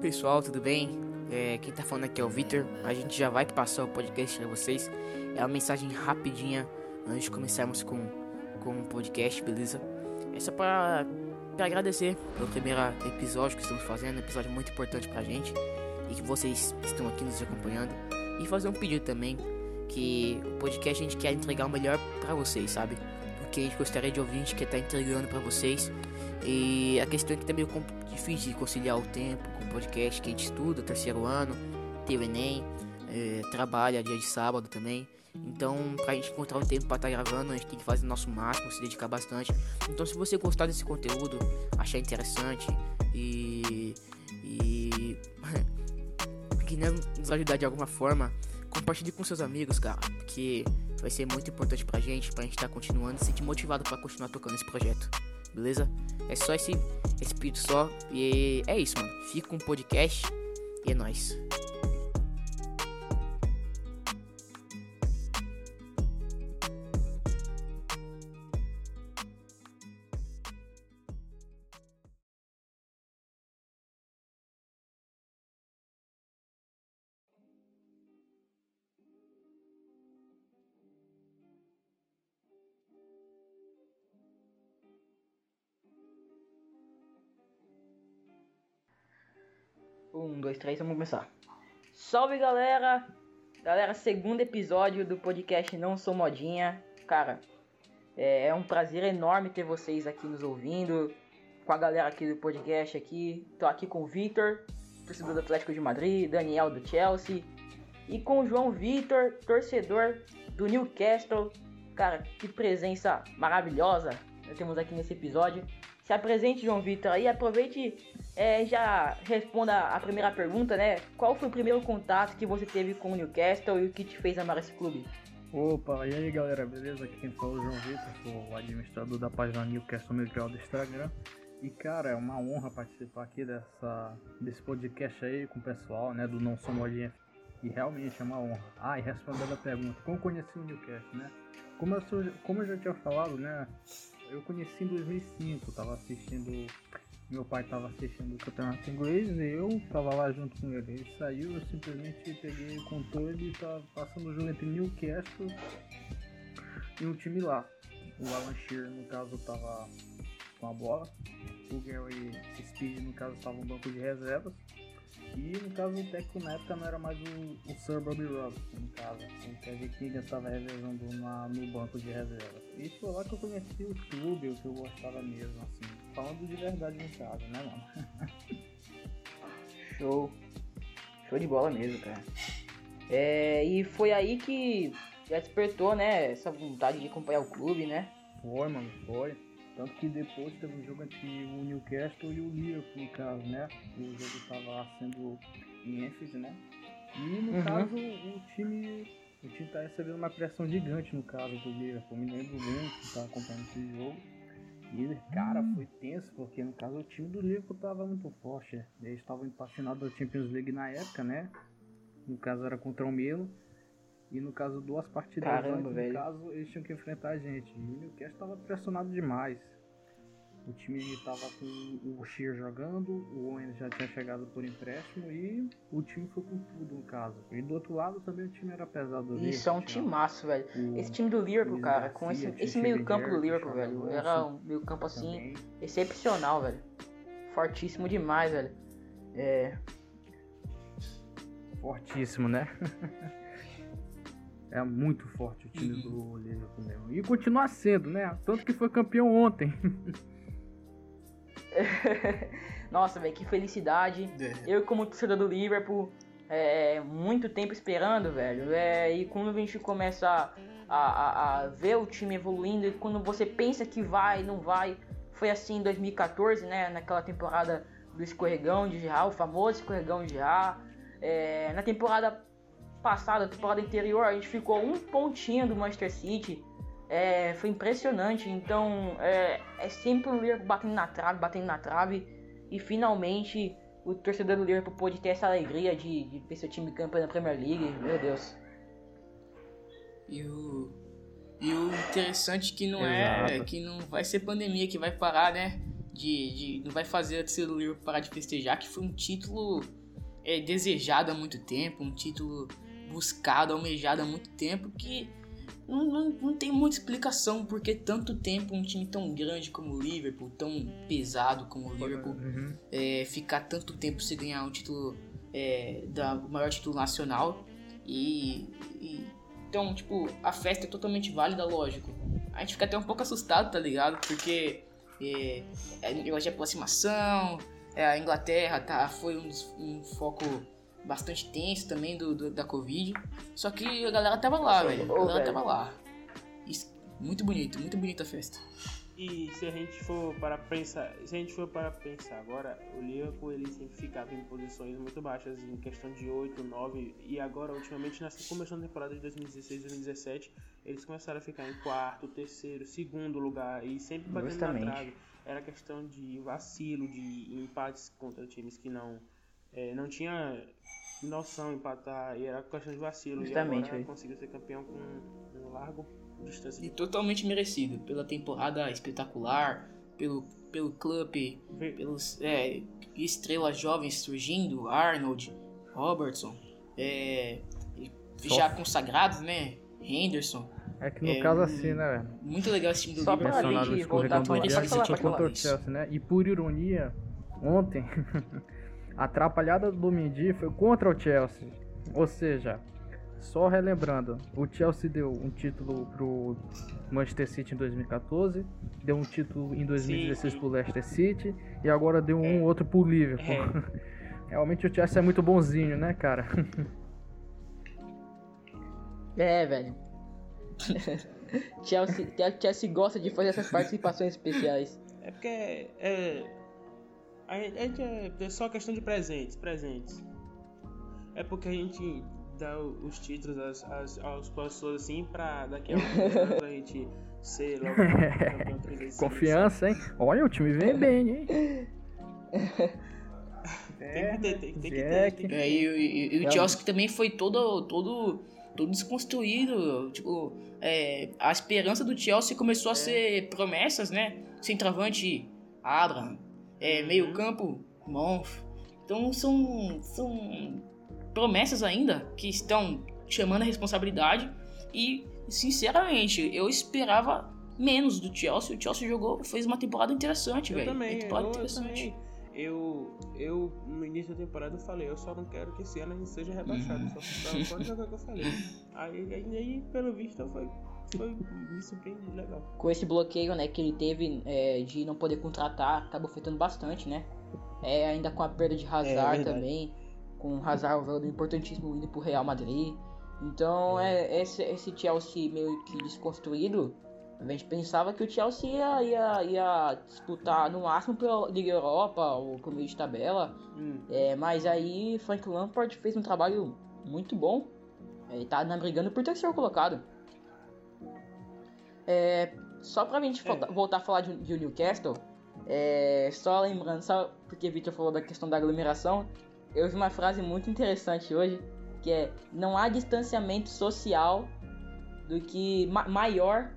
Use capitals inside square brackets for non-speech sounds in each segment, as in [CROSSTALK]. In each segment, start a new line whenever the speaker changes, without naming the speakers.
pessoal, tudo bem? É, quem tá falando aqui é o Victor. A gente já vai passar o podcast para vocês. É uma mensagem rapidinha antes de começarmos com, com o podcast, beleza? É só para agradecer pelo primeiro episódio que estamos fazendo, um episódio muito importante pra gente e que vocês estão aqui nos acompanhando. E fazer um pedido também que o podcast a gente quer entregar o melhor para vocês, sabe? O que a gente gostaria de ouvir, a gente quer estar tá entregando para vocês. E a questão é que também é difícil de conciliar o tempo com o podcast que a gente estuda, terceiro ano, tem o Enem, é, trabalha dia de sábado também. Então, pra gente encontrar um tempo para estar tá gravando, a gente tem que fazer o nosso máximo, se dedicar bastante. Então, se você gostar desse conteúdo, achar interessante e. e. [LAUGHS] que nos ajudar de alguma forma, compartilhe com seus amigos, cara, porque vai ser muito importante pra gente, pra gente estar tá continuando e se sentir motivado para continuar tocando esse projeto beleza? É só esse, pedido só. E é isso, mano. Fica um podcast e é nóis. Começar. Salve galera! Galera, segundo episódio do podcast Não Sou Modinha. Cara, é, é um prazer enorme ter vocês aqui nos ouvindo. Com a galera aqui do podcast aqui. Tô aqui com o Victor, torcedor do Atlético de Madrid, Daniel do Chelsea. E com o João Victor, torcedor do Newcastle. Cara, que presença maravilhosa nós temos aqui nesse episódio. Se apresente, João Vitor, aí aproveite é, já responda a primeira pergunta, né? Qual foi o primeiro contato que você teve com o Newcastle e o que te fez amar esse clube?
Opa, e aí galera, beleza? Aqui quem fala é o João Vitor, sou o administrador da página Newcastle Musical do Instagram. E cara, é uma honra participar aqui dessa, desse podcast aí com o pessoal, né, do Não Sou Modinha. E realmente é uma honra. Ah, e respondendo a pergunta, como conheci o Newcastle, né? Como eu, sou, como eu já tinha falado, né, eu conheci em 2005, tava assistindo. Meu pai tava assistindo o campeonato inglês e eu tava lá junto com ele. Ele saiu, eu simplesmente peguei o controle e tava passando o jogo entre Newcastle e um time lá. O Alan Shearer, no caso, tava com a bola. O Gary Speed, no caso, estava no banco de reservas. E no caso o técnico na época não era mais o, o Sir Bobby Robson, no caso. O Kevin Keegan estava revezando na, no banco de reserva. E foi lá que eu conheci o clube, o que eu gostava mesmo, assim. Falando de verdade no caso, né, mano? [LAUGHS]
Show. Show de bola mesmo, cara. É, e foi aí que já despertou, né, essa vontade de acompanhar o clube, né?
Foi, mano, foi. Tanto que depois teve um jogo entre o Newcastle e o Liverpool, no caso, né? O jogo estava sendo em Enfield, né? E no uhum. caso, o time o time tá recebendo uma pressão gigante no caso do Liverpool. Me lembro muito que tava acompanhando esse jogo. E, cara, foi tenso, porque no caso o time do Liverpool tava muito forte. Eles estavam empacinados da Champions League na época, né? No caso era contra o Melo. E no caso, duas partidas
Caramba, antes, velho.
no caso, eles tinham que enfrentar a gente. E o Newcastle estava pressionado demais. O time estava com o Shear jogando, o Owen já tinha chegado por empréstimo e o time foi com tudo no caso. E do outro lado também o time era pesado.
Isso é um timaço, velho. O, esse time do Liverpool, cara, com esse, esse meio campo do Liverpool, velho, era um meio campo assim, também. excepcional, velho. Fortíssimo demais, velho. É...
Fortíssimo, né? [LAUGHS] É muito forte o time do Liverpool mesmo. E continua sendo, né? Tanto que foi campeão ontem. [LAUGHS]
Nossa, velho, que felicidade. É. Eu, como torcedor do Liverpool, é, muito tempo esperando, velho. É, e quando a gente começa a, a, a, ver o time evoluindo, e quando você pensa que vai, não vai. Foi assim em 2014, né? Naquela temporada do escorregão de Gerard, o famoso escorregão de Gerard. É, na temporada passada, temporada anterior, a gente ficou um pontinho do Manchester City. É, foi impressionante. Então é, é sempre o Liverpool batendo na trave, batendo na trave. E finalmente o torcedor do Liverpool pôde ter essa alegria de, de ver seu time campeão na Premier League. Meu Deus.
E o, e o interessante que não é Exato. é que não vai ser pandemia que vai parar, né? de, de não vai fazer a torcida do Liverpool parar de festejar, que foi um título é, desejado há muito tempo, um título buscado, almejado há muito tempo, que não, não, não tem muita explicação porque tanto tempo um time tão grande como o Liverpool, tão pesado como o Liverpool,
Uhum.
é, ficar tanto tempo sem ganhar um título é, da o maior título nacional. E, e- então tipo a festa é totalmente válida lógico. A gente fica até um pouco assustado tá ligado? Porque é, é negócio de aproximação é, a Inglaterra tá foi um, um foco bastante tenso também do, do- da Covid. Só que a galera tava lá velho. A galera tava lá. Isso- muito bonito muito bonita a festa.
E se a gente for para pensar, se a gente for para pensar agora, o Liverpool ele sempre ficava em posições muito baixas em questão de 8, 9 e agora ultimamente nessa começando a temporada de 2016, 2017, eles começaram a ficar em quarto, terceiro, segundo lugar e sempre batendo
Justamente.
na trave. Era questão de vacilo, de empates contra times que não eh, não tinha noção empatar e era questão de vacilo
Justamente,
e agora conseguiu ser campeão com um largo distância
E totalmente merecido pela temporada espetacular, pelo, pelo clube, pelos é, estrelas jovens surgindo, Arnold, Robertson, é,
Só-
já consagrados, né? Henderson.
É que no
É,
caso assim, né, velho?
Muito legal esse time do
Só
Liverpool.
pra
Mencionaram o
gente voltar a falar- falar, falar.
o Chelsea, né? E por ironia, ontem, [LAUGHS] a atrapalhada do Mendy foi contra o Chelsea. Ou seja, só relembrando, o Chelsea deu um título pro Manchester City em 2014, deu um título em 2016
sim.
pro Leicester City e agora deu um
É.
outro pro Liverpool.
É. [LAUGHS]
Realmente o Chelsea é muito bonzinho, né, cara? [LAUGHS]
É, velho. [LAUGHS] Chelsea, Chelsea gosta de fazer essas participações especiais.
É porque é, a gente é, é só questão de presentes, presentes. É porque a gente dá os títulos às, às, às pessoas assim pra daqui a alguns anos a gente ser logo [LAUGHS] campeão
Confiança, hein? Olha, o time vem bem, hein?
Tem que ter, tem, tem que ter. Tem que
É,
ter.
e, o- e- e o. Chelsea que também foi todo, todo, todo desconstruído. Tipo, é, a esperança do Chelsea começou a ser promessas, né? Centroavante, Abraham. É,
Uhum.
meio campo, Monf. Então são, são promessas ainda que estão chamando a responsabilidade. E, sinceramente, eu esperava menos do Chelsea. O Chelsea jogou, fez uma temporada interessante, velho.
também,
Uma
eu,
temporada
eu
interessante.
Eu, eu, no início da temporada, eu falei, eu só não quero que esse ano a gente seja rebaixado.
Uhum.
Só só jogar que eu falei. [LAUGHS] Aí, aí, aí, pelo visto, foi, foi me surpreendi legal.
Com esse bloqueio, né, que ele teve é, de não poder contratar, acabou afetando bastante, né? É, ainda com a perda de Hazard
verdade.
também, com o Hazard um jogador importantíssimo indo pro Real Madrid. Então, é, esse, esse Chelsea meio que desconstruído, a gente pensava que o Chelsea ia, ia, ia disputar no máximo pela Liga Europa ou pro meio de tabela.
Hum.
É, mas aí Frank Lampard fez um trabalho muito bom. Ele tá brigando por terceiro colocado. É, só pra gente
É.
volta- voltar a falar de, de Newcastle, é, só lembrando, só porque o Victor falou da questão da aglomeração, eu vi uma frase muito interessante hoje, que é não há distanciamento social do que ma- maior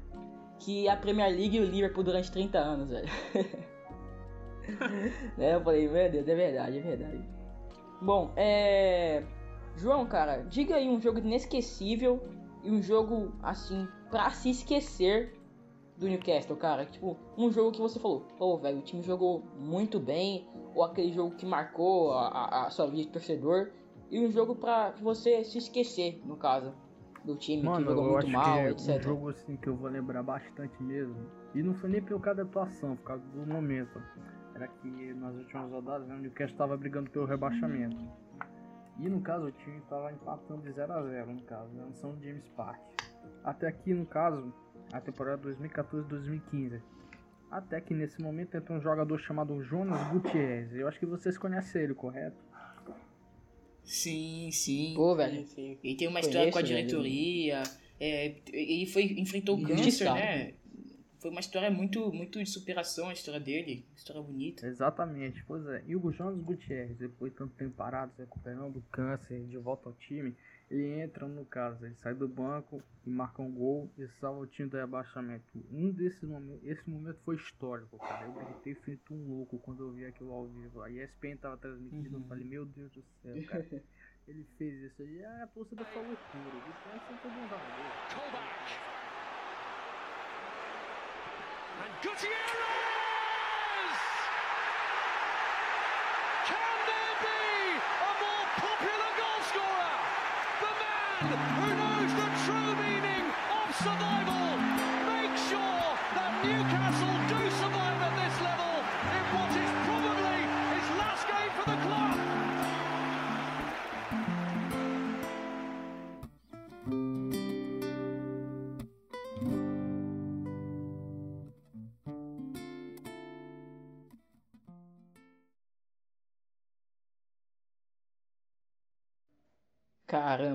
que a Premier League e o Liverpool durante 30 anos, velho. [LAUGHS] É, eu falei, meu Deus, é verdade, é verdade. Bom, é. João, cara, diga aí um jogo inesquecível e um jogo, assim, pra se esquecer do Newcastle, cara. Tipo, um jogo que você falou, pô, velho, o time jogou muito bem, ou aquele jogo que marcou a, a- a sua vida de torcedor, e um jogo pra você se esquecer, no caso, do time que
Mano,
jogou
eu
muito mal,
que é
etc.
um jogo assim que eu vou lembrar bastante mesmo. E não foi nem pelo causa da atuação, por causa do momento. Era que nas últimas rodadas né, o Newcastle estava brigando pelo rebaixamento. E no caso o time estava empatando de 0 a 0 no caso, né, no São James Park. Até aqui no caso, a temporada 2014-2015. Até que nesse momento entrou um jogador chamado Jonas Gutierrez. Eu acho que vocês conhecem ele, correto?
Sim, sim.
Pô, velho,
Sim, sim.
Ele tem uma história com a
Conheço,
diretoria. É, ele foi, enfrentou o câncer,
Injustiçado.
né? Foi uma história muito, muito de superação a história dele. História bonita.
Exatamente, pois é. E o Jonas Gutierrez, depois de tanto tempo parado, se recuperando do câncer, de volta ao time, ele entra no caso, ele sai do banco e marca um gol e salva o time do rebaixamento. Um desses momentos, esse momento foi histórico, cara. Eu gritei feito um louco quando eu vi aquilo ao vivo. A ESPN tava transmitindo, eu falei, meu Deus do céu, cara. [LAUGHS] Ele fez isso aí, ah, a torcida foi loucura. Ele pensa todo mundo
Kovac. And Gutierrez! Can there be a more popular goal scorer? The man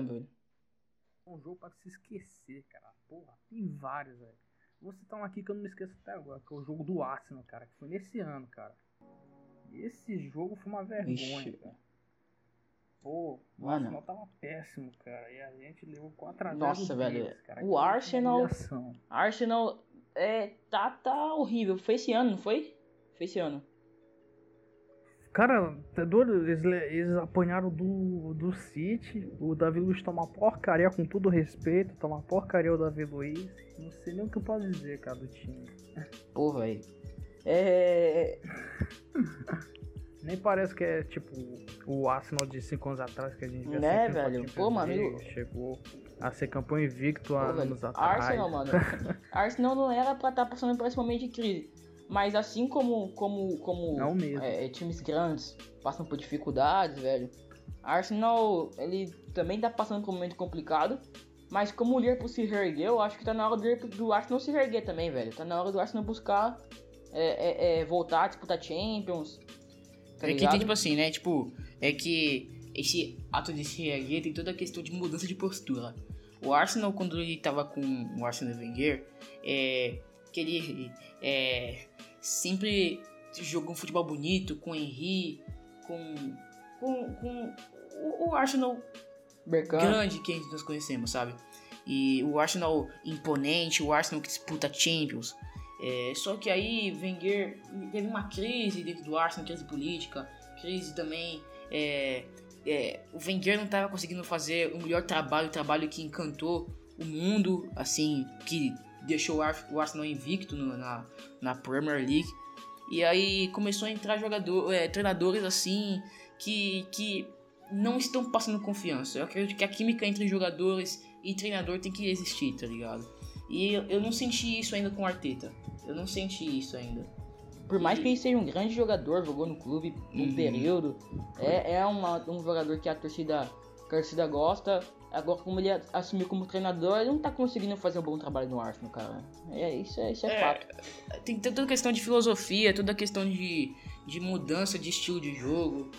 Caramba, velho.
um jogo pra se esquecer, cara. Porra, tem vários, velho. Vou citar um aqui que eu não me esqueço até agora, que é o jogo do Arsenal, cara, que foi nesse ano, cara. Esse jogo foi uma vergonha,
Ixi,
cara. Pô, o
Mano.
Arsenal tava péssimo, cara. E a gente levou 4 a 0
Nossa,
deles,
velho.
cara.
O Arsenal-. Arsenal é, tá, tá horrível. Foi esse ano, não foi? Foi esse ano.
Cara, tá doido? Eles, le- eles apanharam do, do City. O Davi Luiz tá uma porcaria, com todo respeito. Tá uma porcaria o Davi Luiz. Não sei nem o que eu posso dizer, cara, do time.
Pô, velho. É. [LAUGHS]
Nem parece que é tipo o Arsenal de 5 anos atrás que a gente via
Né, velho? Pô, mano,
Chegou a ser campeão invicto há
velho,
anos atrás.
Arsenal, mano. [LAUGHS] Arsenal não era pra estar passando por esse momento de crise. Mas assim como como como
mesmo.
é, é, times grandes passam por dificuldades, velho. Arsenal, ele também tá passando por um momento complicado. Mas como o Liverpool se reergueu, eu acho que tá na hora do, do Arsenal se reerguer também, velho. Tá na hora do Arsenal buscar é, é, é, voltar a disputar Champions. Tá
é que tem, tipo assim, né? Tipo, é que esse ato de se reerguer tem toda a questão de mudança de postura. O Arsenal, quando ele tava com o Arsenal Wenger, é, que ele é, sempre jogou um futebol bonito com o Henry, com, com, com o, o Arsenal grande que nós conhecemos, sabe? E o Arsenal imponente, o Arsenal que disputa Champions. É, só que aí Wenger teve uma crise dentro do Arsenal, crise política, crise também. é, é, o Wenger não estava conseguindo fazer o melhor trabalho, o trabalho que encantou o mundo, assim, que deixou o Ar- o Arsenal invicto no- na, na Premier League. E aí começou a entrar jogador, é, treinadores assim que, que não estão passando confiança. Eu acredito que a química entre jogadores e treinador tem que existir, tá ligado? E eu, eu não senti isso ainda com o Arteta. Eu não senti isso ainda.
Por mais que ele seja um grande jogador, jogou no clube um
Uhum.
período, é, é uma- um jogador que a torcida, que a torcida gosta. Agora, como ele assumiu como treinador, ele não tá conseguindo fazer um bom trabalho no Arsenal, cara. É, isso é, isso é,
É,
fato.
Tem toda a questão de filosofia, toda a questão de, de mudança de estilo de jogo.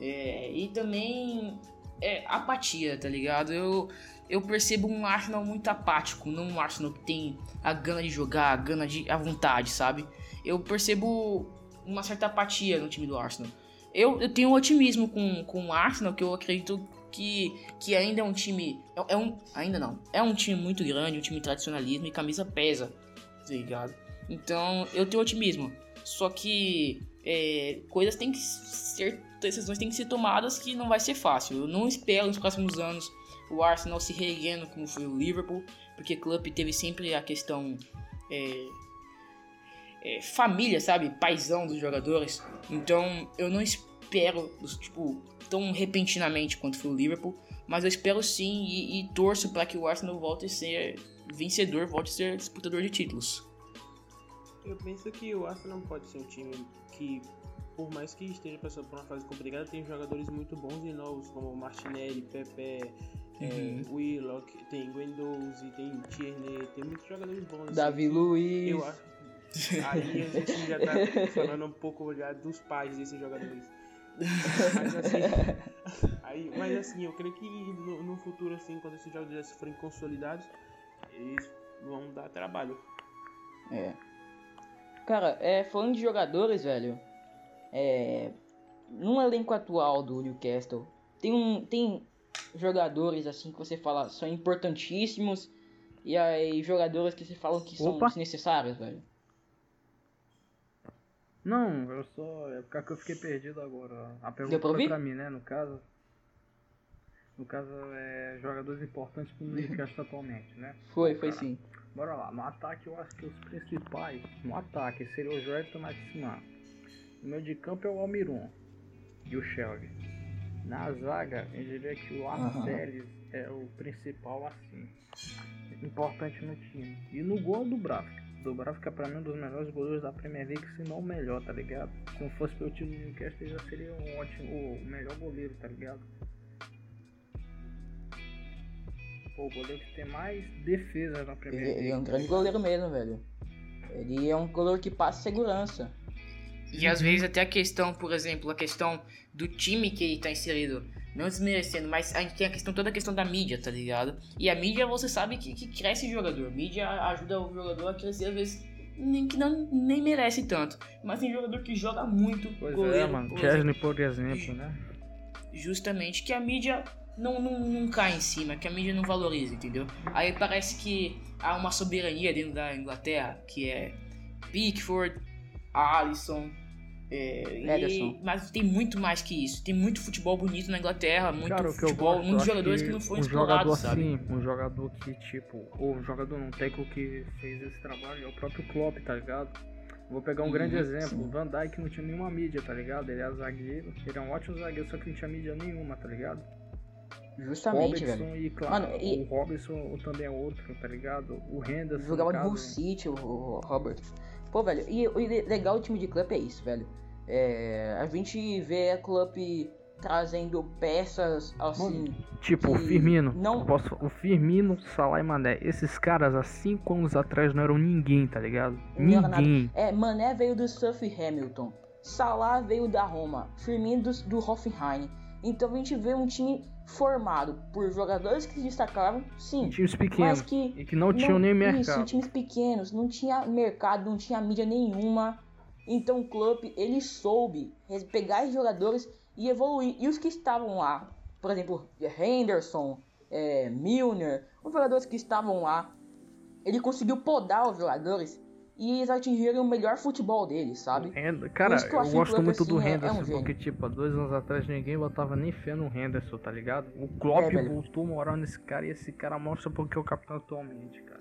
é, e também é, apatia, tá ligado? Eu, eu percebo um Arsenal muito apático, não um Arsenal que tem a gana de jogar, a gana de a vontade, sabe? Eu percebo uma certa apatia no time do Arsenal. Eu, eu tenho um otimismo com, com o Arsenal, que eu acredito que, que ainda é um time. É, é um, ainda não. É um time muito grande, um time tradicionalismo e camisa pesa, tá ligado? Então eu tenho otimismo. Só que é, coisas têm que ser. Decisões têm que ser tomadas que não vai ser fácil. Eu não espero nos próximos anos o Arsenal se reerguendo como foi o Liverpool, porque o clube teve sempre a questão. é, é, família, sabe? Paisão dos jogadores. Então eu não espero, tipo, tão repentinamente quanto foi o Liverpool, mas eu espero sim e, e torço para que o Arsenal volte a ser vencedor, volte a ser disputador de títulos.
Eu penso que o Arsenal pode ser um time que, por mais que esteja passando por uma fase complicada, tem jogadores muito bons e novos, como Martinelli, Pepe, é, Willock, tem Guendouzi, tem Tierney, tem muitos jogadores bons. assim,
Davi
que
Luiz.
Eu acho. Aí a gente já tá [LAUGHS] falando um pouco já dos pais desses jogadores. Mas assim, [LAUGHS] aí, mas assim, eu creio que no, no futuro, assim, quando esses jogos já forem consolidados, eles vão dar trabalho.
É. Cara, é, falando de jogadores, velho, é, no elenco atual do Newcastle, tem um, tem jogadores assim que você fala são importantíssimos e aí jogadores que você fala que são
Opa.
desnecessários, velho?
Não, eu só. É porque eu fiquei perdido agora. A pergunta
pra
foi pra mim, né? No caso. No caso, é jogadores importantes pro Newcastle [LAUGHS] atualmente, né?
Foi, foi sim.
Bora lá, no ataque eu acho que os principais, no ataque seria o Joelton Maximar. No meio de campo é o Almiron e o Shelby. Na zaga, eu diria que o Arceles é o principal assim. Importante no time. E no gol do Bravka. Do Bravka pra mim é um dos melhores goleiros da Premier League, se não o melhor, tá ligado? Se não fosse pelo time do Newcastle, ele já seria um ótimo, o melhor goleiro, tá ligado? Pô, o goleiro que tem mais defesa na Premier League.
ele é um grande goleiro mesmo, velho. Ele é um goleiro que passa segurança.
E às vezes até a questão, por exemplo, a questão do time que ele tá inserido. Não desmerecendo, mas a gente tem a questão, toda a questão da mídia, tá ligado? E a mídia, você sabe que, que cresce o jogador. A mídia ajuda o jogador a crescer, às vezes, nem, que não, nem merece tanto. Mas tem jogador que joga muito.
Pois
goleiro,
é, mano.
por
Chesney, por exemplo, né?
justamente que a mídia não, não, não cai em cima, que a mídia não valoriza, entendeu? Aí parece que há uma soberania dentro da Inglaterra, que é Pickford, Alisson, é, e-
Ederson.
mas tem muito mais que isso. Tem muito futebol bonito na Inglaterra, muito
Cara, que
futebol,
gosto,
muitos jogadores que, não foram
um
explorados,
jogador
sabe?
assim, um jogador que, tipo, ou um jogador não técnico que fez esse trabalho é o próprio Klopp, tá ligado? Vou pegar um grande
Uhum,
exemplo,
sim.
o Van Dijk não tinha nenhuma mídia, tá ligado? Ele é zagueiro, ele é um ótimo zagueiro, só que não tinha mídia nenhuma, tá ligado?
Justamente,
Robinson
velho.
e, claro,
Mano, e-
o Robinson também é outro, tá ligado? O Henderson,
Jogava Hull
caso,
City, o Robert. Pô, velho, e o le- legal do time de clube é isso, velho. É, a gente vê a clube trazendo peças assim.
Tipo, o Firmino,
não-
posso, o Firmino, Salah e Mané, esses caras há 5 anos atrás não eram ninguém, tá ligado?
Não.
Ninguém.
É, Mané veio do Surf Hamilton. Salah veio da Roma. Firmino do, do Hoffenheim. Então a gente vê um time formado por jogadores que se destacavam, sim.
Times pequenos
Mas que
e que não tinham nem mercado.
Isso, times pequenos, não tinha mercado, não tinha mídia nenhuma. Então o clube, ele soube pegar esses jogadores e evoluir. E os que estavam lá, por exemplo, Henderson, é, Milner, os jogadores que estavam lá, ele conseguiu podar os jogadores e eles atingiram o melhor futebol deles, sabe?
Cara,
eu
eu, gosto muito do
assim, é- é um
Henderson,
gênio.
porque, tipo, há dois anos atrás ninguém botava nem fé no Henderson, tá ligado? O Klopp
É,
voltou moral nesse cara e esse cara mostra porque é o capitão atualmente, cara.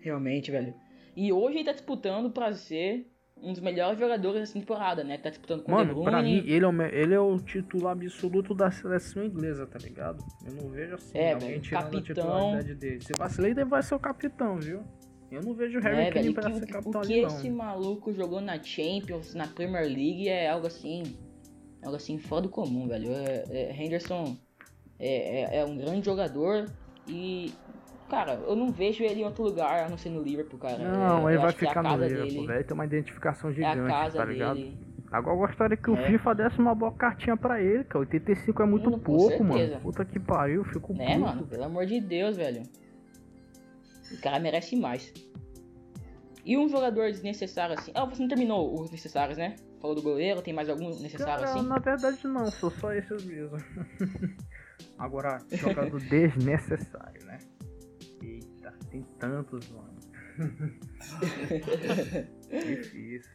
Realmente, velho. E hoje ele tá disputando pra ser um dos melhores jogadores dessa temporada, né? Tá disputando com o De
Mano,
Bruyne.
pra mim, ele é, o, me- ele é o titular absoluto da seleção inglesa, tá ligado? Eu não vejo assim,
É,
alguém
velho,
tirando
capitão.
a titularidade dele. Se vacilar, ele vai ser o capitão, viu? Eu não vejo o Harry
É,
Kane pra
que-
ser capitão
o que esse
não.
maluco jogou na Champions, na Premier League é algo assim, algo assim fora do comum, velho. É, é, Henderson é, é, é um grande jogador e, cara, eu não vejo ele em outro lugar a não ser no Liverpool, cara.
Não,
É,
ele vai
é
ficar no Liverpool,
dele,
velho. Tem uma identificação
É a
gigante,
casa
tá ligado?
dele.
Agora eu gostaria que o
É.
FIFA desse uma boa cartinha pra ele, cara. 85 é muito
com
pouco, mano. Puta que pariu, fico
Né,
puto.
mano? Pelo amor de Deus, velho. O cara merece mais. E um jogador desnecessário assim. Ah, você não terminou os necessários, né? Falou do goleiro, tem mais algum necessário
Cara,
assim?
na verdade não, sou só esses mesmo. [LAUGHS] Agora, jogador [LAUGHS] desnecessário, né? Eita, tem tantos, mano. [LAUGHS] difícil.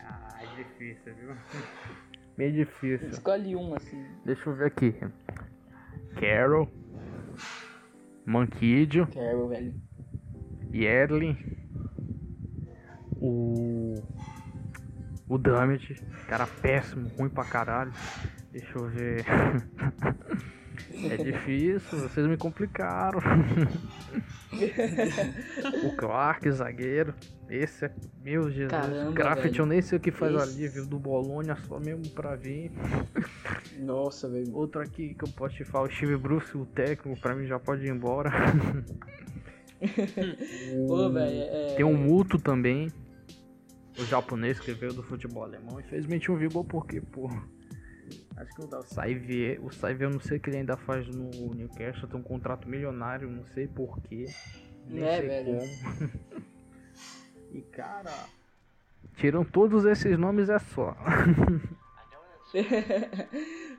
Ah, difícil, viu? Meio difícil.
Escolhe um assim.
Deixa eu ver aqui. Carol. Manquidio.
Carol, velho.
Yedlin, o. O Damit, cara péssimo, ruim pra caralho. Deixa eu ver. [LAUGHS] é difícil, vocês me complicaram. [LAUGHS] o Clark, zagueiro. Esse é. Meu Jesus.
Caramba,
Graffiti,
velho.
eu nem sei o que faz
Esse-
ali, viu? Do Bolonha, só mesmo pra vir. [LAUGHS]
Nossa, velho.
Outro aqui que eu posso te falar, o Steve Bruce, o técnico, pra mim já pode ir embora. [LAUGHS]
Pô, velho, é.
Tem um Muto também. O japonês que veio do futebol alemão. Infelizmente não vigou porque, pô. Acho que o da Saivier, o Saivier eu não sei o que ele ainda faz no Newcastle, tem um contrato milionário, não sei porquê. Nem
É,
sei
velho.
como. [LAUGHS] e cara. Tiram todos esses nomes é só. [LAUGHS]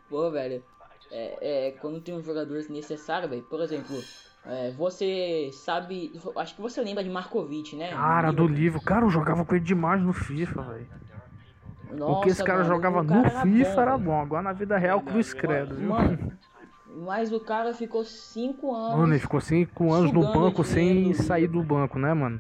Pô, velho. é, é, quando tem um jogador necessário, velho. Por exemplo, é, você sabe. Acho que você lembra de Markovic, né?
Cara, do livro. Cara, eu jogava com ele demais no FIFA, velho. Porque esse cara
mano,
jogava
o cara
no
era
FIFA
bom,
era bom. Agora na vida real, cruz credo, viu?
Mano, mas o cara ficou 5 anos.
Mano, ele ficou cinco anos no banco
dinheiro
sem sair do banco, né, mano?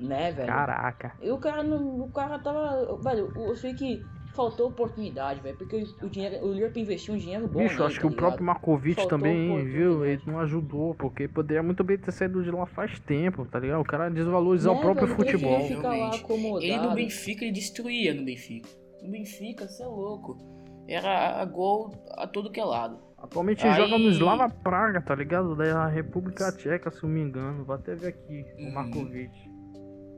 Né, velho?
Caraca.
E o cara não. O cara tava. Velho, eu sei que faltou oportunidade, velho. Porque o dinheiro. O Liverpool investiu um dinheiro bom.
Bicho,
nele,
acho
tá
que o próprio Markovic
Faltou
também, viu? Ele não ajudou, porque poderia muito bem ter saído de lá faz tempo, tá ligado? O cara desvalorizar o
Né,
próprio
velho, ele
futebol.
acomodado.
Ele no Benfica, ele destruía no Benfica. No Benfica, você é louco. Era gol a todo que é lado.
Atualmente ele
Aí-
joga no Slava Praga, tá ligado? Da República Tcheca, se eu não me engano. Vou até ver aqui o
Uhum.
Markovic.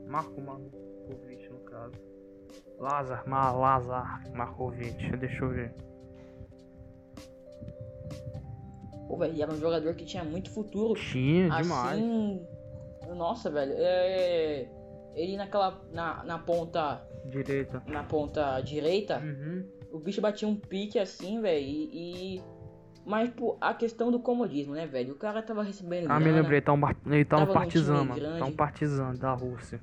Marco Markovic, no caso. Lazar, Ma Lazar Markovic. Deixa eu ver.
Pô, velho, era um jogador que tinha muito futuro.
Tinha demais.
Assim. Nossa, velho. É. Ele naquela. Na, na ponta.
Direita.
Na ponta direita.
Uhum.
O bicho batia um pique assim, velho. E, e- Mas, pô, a questão do comodismo, né, velho? O cara tava recebendo.
Ah, me
grana
lembrei, tá um, ele tá um
Tava num
partizan,
time
mano. Tá um
grande.
partizan da Rússia.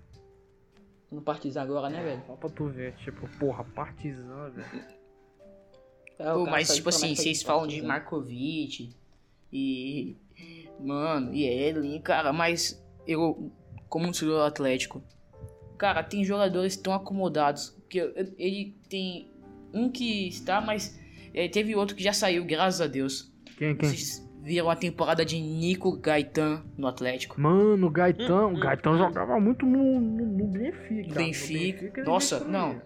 No Partizan agora, né, velho?
Só pra tu ver, tipo, porra, partizan, velho.
É,
Pô, mas tipo assim, vocês falam de. Markovic e. Mano, e Edlin, cara, mas eu, como um torcedor do Atlético, cara, tem jogadores tão acomodados que eu- ele tem um que está, mas eh, teve outro que já saiu, graças a Deus.
Quem, quem?
Vocês viram a temporada de Nico Gaetan no Atlético?
Mano, o Gaetão, o Gaetão jogava muito no, no, no Benfica.
No
No
Benfica. Nossa, não.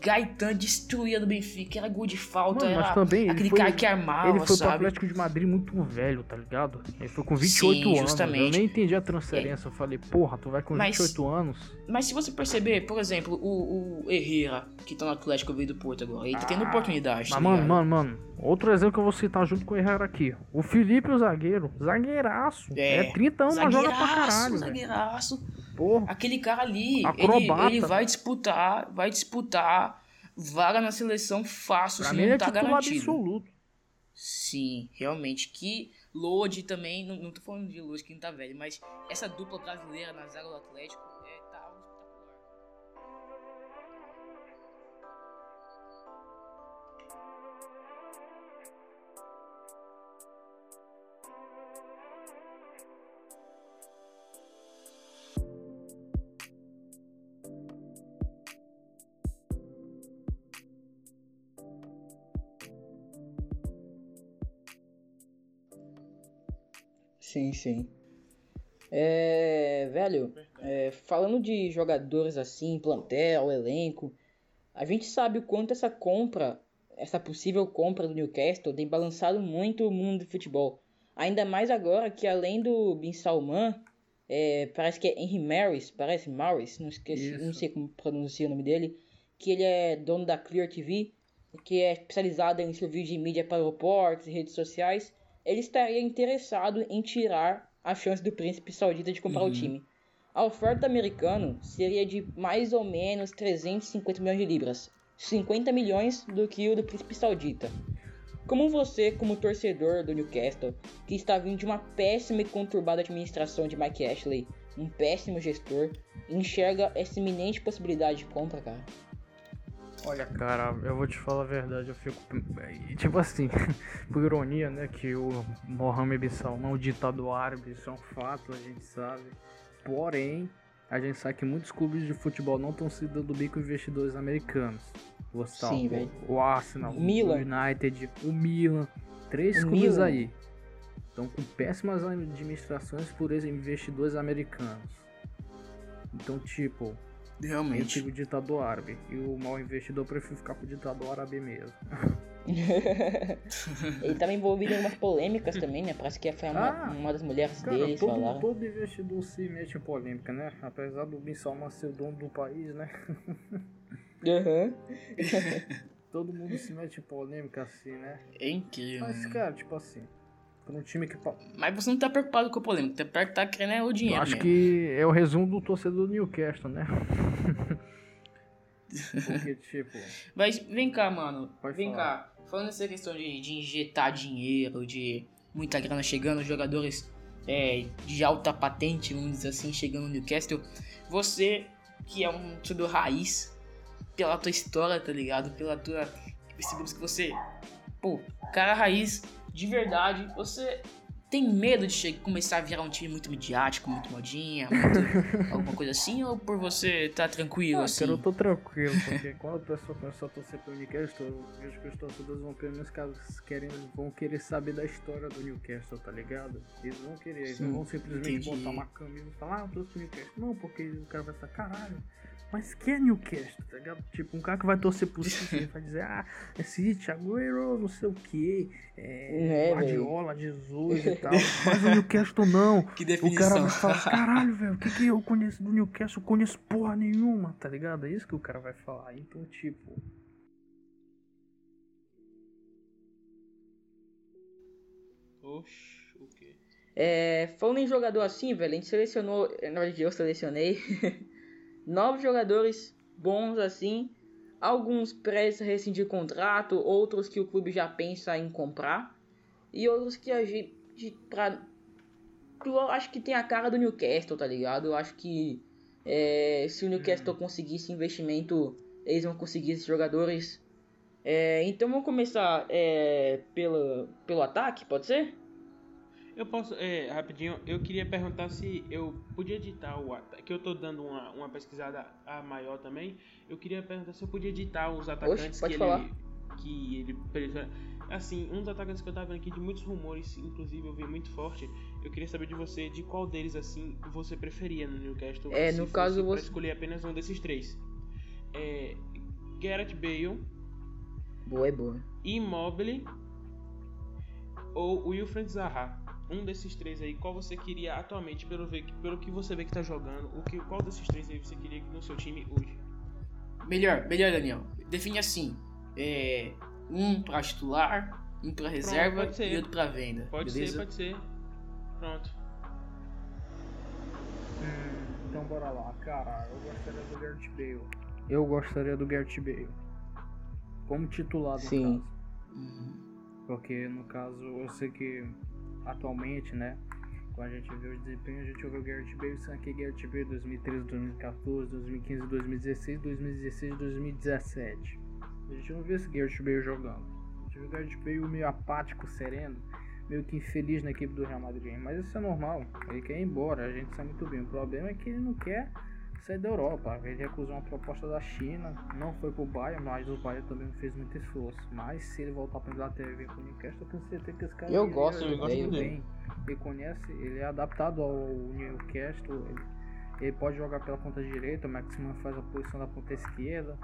Gaetan destruía do Benfica, era gol de falta,
Mano, mas
era
também ele
aquele
foi-
cara que armava,
Ele foi pro
sabe?
Atlético de Madrid muito velho, tá ligado? Ele foi com 28
Sim,
anos.
justamente.
Eu nem entendi a transferência. Eu falei, porra, tu vai com
Mas-
28 anos.
Mas se você perceber, por exemplo, o, o Herrera, que tá no Atlético veio do Porto agora, ele tá tendo oportunidade, tá
Mas, mano,
ligado?
mano, mano. Outro exemplo que eu vou citar junto com o Herrera aqui. O Felipe, o zagueiro. Zagueiraço. É,
É,
30 anos, mas joga pra caralho,
zagueiraço.
Porra.
Aquele cara ali, ele, ele vai disputar, vai disputar vaga na seleção fácil,
Pra
se não
é
tá garantido.
absoluto.
Sim, realmente. Que Lodi também, não, não tô falando de Lodi que não tá velho, mas essa dupla brasileira na zaga do Atlético
Sim, sim. É, velho, é, falando de jogadores assim, plantel, elenco, a gente sabe o quanto essa compra, essa possível compra do Newcastle tem balançado muito o mundo do futebol. Ainda mais agora que além do Bin Salman, é, parece que é Henry Maris, parece Maris, não, esqueci,
Isso.
não sei como pronuncia o nome dele, que ele é dono da Clear TV, que é especializada em serviço de mídia para aeroportos e redes sociais ele estaria interessado em tirar a chance do príncipe saudita de comprar o time. A oferta do americano seria de mais ou menos 350 milhões de libras, 50 milhões do que o do príncipe saudita. Como você, como torcedor do Newcastle, que está vindo de uma péssima e conturbada administração de Mike Ashley, um péssimo gestor, enxerga essa iminente possibilidade de compra, cara?
Olha, cara, eu vou te falar a verdade, eu fico. Tipo assim, [LAUGHS] por ironia, né? Que o Mohamed Bin Salman, o ditador árabe, isso é um fato, a gente sabe. Porém, a gente sabe que muitos clubes de futebol não estão se dando bem com investidores americanos. Vou citar
Sim,
o-
velho.
o Arsenal,
Milan.
o United, o Milan. Três
O
clubes
Milan.
aí. Estão com péssimas administrações por investidores americanos. Então, tipo,
Realmente.
sigo o ditador árabe. E o mau investidor eu prefiro ficar com o ditador árabe mesmo. [LAUGHS]
Ele estava envolvido em umas polêmicas também, né? Parece que foi uma,
Ah,
uma das mulheres
Cara,
deles
todo,
falaram.
todo investidor se mete em polêmica, né? Apesar do Bin Salman ser o dono do país, né?
Aham. [LAUGHS]
Todo mundo se mete em polêmica assim, né?
É incrível.
Mas,
né?
cara, tipo assim, pra um time que.
Mas você não tá preocupado com a polêmica, tá, tá querendo é o
Eu
dinheiro
acho
mesmo.
que é o resumo do torcedor do Newcastle, né? [LAUGHS] Porque, tipo,
Mas vem cá, mano.
Pode
vem
falar.
cá. Falando essa questão de, de injetar dinheiro, de muita grana chegando, jogadores é, de alta patente, vamos dizer assim, chegando no Newcastle. Você, que é um torcedor raiz, pela tua história, tá ligado? Pela tua. Percebemos que você. Pô, cara raiz, de verdade, você tem medo de che- começar a virar um time muito midiático, muito modinha, muito- [LAUGHS] alguma coisa assim? Ou por você tá tranquilo
Ah,
assim?
cara, eu tô tranquilo, porque quando a pessoa começou a torcer pro Newcastle, eu vejo que os torcedores vão pelo menos caras querem, vão querer saber da história do Newcastle, tá ligado? Eles vão querer, eles não
Sim,
vão simplesmente
entendi.
botar uma camisa e falar, ah, eu torço pro Newcastle. Não, porque o cara vai falar, caralho, mas que é Newcastle, tá ligado? Tipo, um cara que vai torcer pro City, ele vai dizer, ah, é City, Agüero, não sei o que, é,
É,
Guardiola, Jesus e tal. Mas o Newcastle não. [LAUGHS]
Que
O
definição.
cara vai falar, [LAUGHS] caralho, velho, o que, que eu conheço do Newcastle? Eu conheço porra nenhuma, tá ligado? É isso que o cara vai falar. Então, tipo.
Oxi, o quê?
É, falando em jogador assim, velho, a gente selecionou, na verdade eu selecionei, [LAUGHS] nove jogadores bons assim, alguns prestes a rescindir contrato, outros que o clube já pensa em comprar, e outros que a gente, pra, eu acho que tem a cara do Newcastle, tá ligado? Eu acho que é, se o Newcastle conseguir esse investimento, eles vão conseguir esses jogadores. É, então vamos começar é, pelo, pelo ataque, pode ser?
Eu posso, é, rapidinho, eu queria perguntar se eu podia editar o ataque, que eu tô dando uma, uma pesquisada a maior também, eu queria perguntar se eu podia editar os atacantes
pode
que ele que ele pressiona. Assim, um dos atacantes que eu tava vendo aqui de muitos rumores, inclusive eu vi muito forte, eu queria saber de você, de qual deles assim você preferia no Newcastle?
É, no caso, você-
escolher apenas um desses três. É, Gareth Bale,
Boa, é boa.
Immobile ou Wilfred Zaha. Um desses três aí, qual você queria atualmente, pelo, ver, pelo que você vê que tá jogando, o que, qual desses três aí você queria no seu time hoje?
Melhor, melhor, Daniel. Define assim: é, um pra titular, um pra reserva
ser.
e outro pra venda.
Pode
beleza?
ser, pode ser. Pronto.
Hum, então bora lá, cara. Eu gostaria do Gareth Bale. Eu gostaria do Gareth Bale. Como titular no
Sim.
caso.
Uhum.
Porque no caso eu sei que atualmente, né? Quando a gente vê o desempenho, a gente vê o Gareth Bale, sendo que Gareth Bale 2013, 2014, 2015, 2016, 2016, 2017. A gente não vê esse Gareth Bale jogando. A gente o Gareth Bale meio apático, sereno, meio que infeliz na equipe do Real Madrid. Mas isso é normal, ele quer ir embora, a gente sabe muito bem. O problema é que ele não quer sair da Europa. Ele recusou uma proposta da China, não foi pro Bayern, mas o Bayern também não fez muito esforço. Mas se ele voltar pra Inglaterra e vir pro Newcastle, eu tenho certeza que esse cara
Eu
ele-
gosto
ele gosta
Bale.
bem. Ele conhece, ele é adaptado ao Newcastle. Ele, ele pode jogar pela ponta direita, o Maximan faz a posição da ponta esquerda.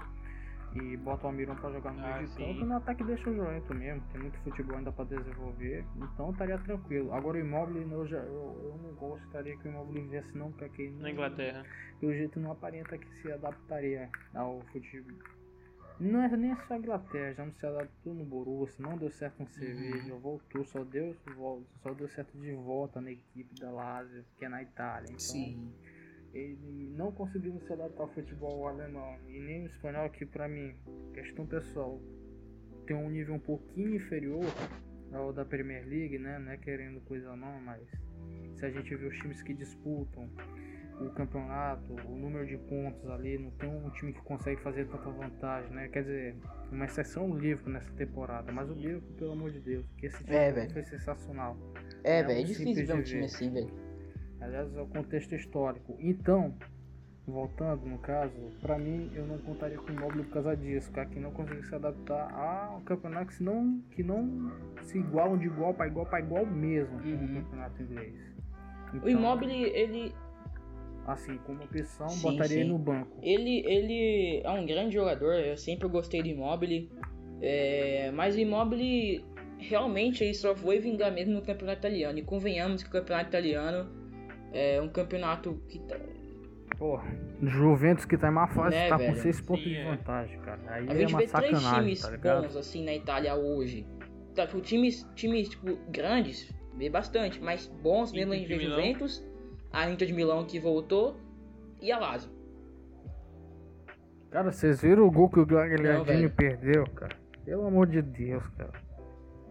E bota o Almirão pra jogar no
Ah,
meio de
sim.
campo no ataque deixa o Joento mesmo. Tem muito futebol ainda pra desenvolver. Então estaria tranquilo. Agora o Immobile eu, já, eu, eu não gostaria que o Immobile viesse não, porque aqui
Na Inglaterra.
pelo jeito não aparenta que se adaptaria ao futebol. Não é nem só a Inglaterra, já não se adaptou no Borussia, não deu certo no Cerveja, voltou, só deu, só deu certo de volta na equipe da Lazio, que é na Itália. Então,
Sim.
Ele não conseguiu se adaptar ao futebol alemão e nem o espanhol, que pra mim, questão pessoal, tem um nível um pouquinho inferior ao da Premier League, né? Não é querendo coisa não, mas se a gente vê os times que disputam o campeonato, o número de pontos ali, não tem um time que consegue fazer tanta vantagem, né? Quer dizer, uma exceção o Liverpool nessa temporada, mas o Liverpool, pelo amor de Deus, que esse time
É,
foi sensacional.
É,
É
velho, é difícil ver um time assim, velho.
Aliás, é o contexto histórico. Então, voltando no caso, pra mim eu não contaria com o Immobile por causa disso, cara, que não conseguiu se adaptar ao campeonato que não, que não se igualam de igual para igual para igual mesmo
Uhum.
no campeonato inglês.
O
Então,
Immobile, ele,
assim, como opção,
Sim,
botaria ele
sim.
no banco.
ele, ele é um grande jogador, eu sempre gostei do Immobile. É, mas o Immobile realmente ele só foi vingar mesmo no campeonato italiano. E convenhamos que o campeonato italiano é um campeonato que tá,
Pô, Juventus que tá em má fase
Né,
tá com
velho?
6 pontos
Sim,
de
é.
vantagem, cara. Aí
A
é
gente
uma
vê três
sacanagem,
times
tá
bons assim na Itália hoje. Tá, tipo, times, times tipo, grandes, vê bastante, mas bons mesmo a gente vê
Milão.
Juventus, a Inter de Milão que voltou e a Lazio.
Cara, vocês viram o gol que o Gagliardini
velho.
perdeu, cara? Pelo amor de Deus, cara.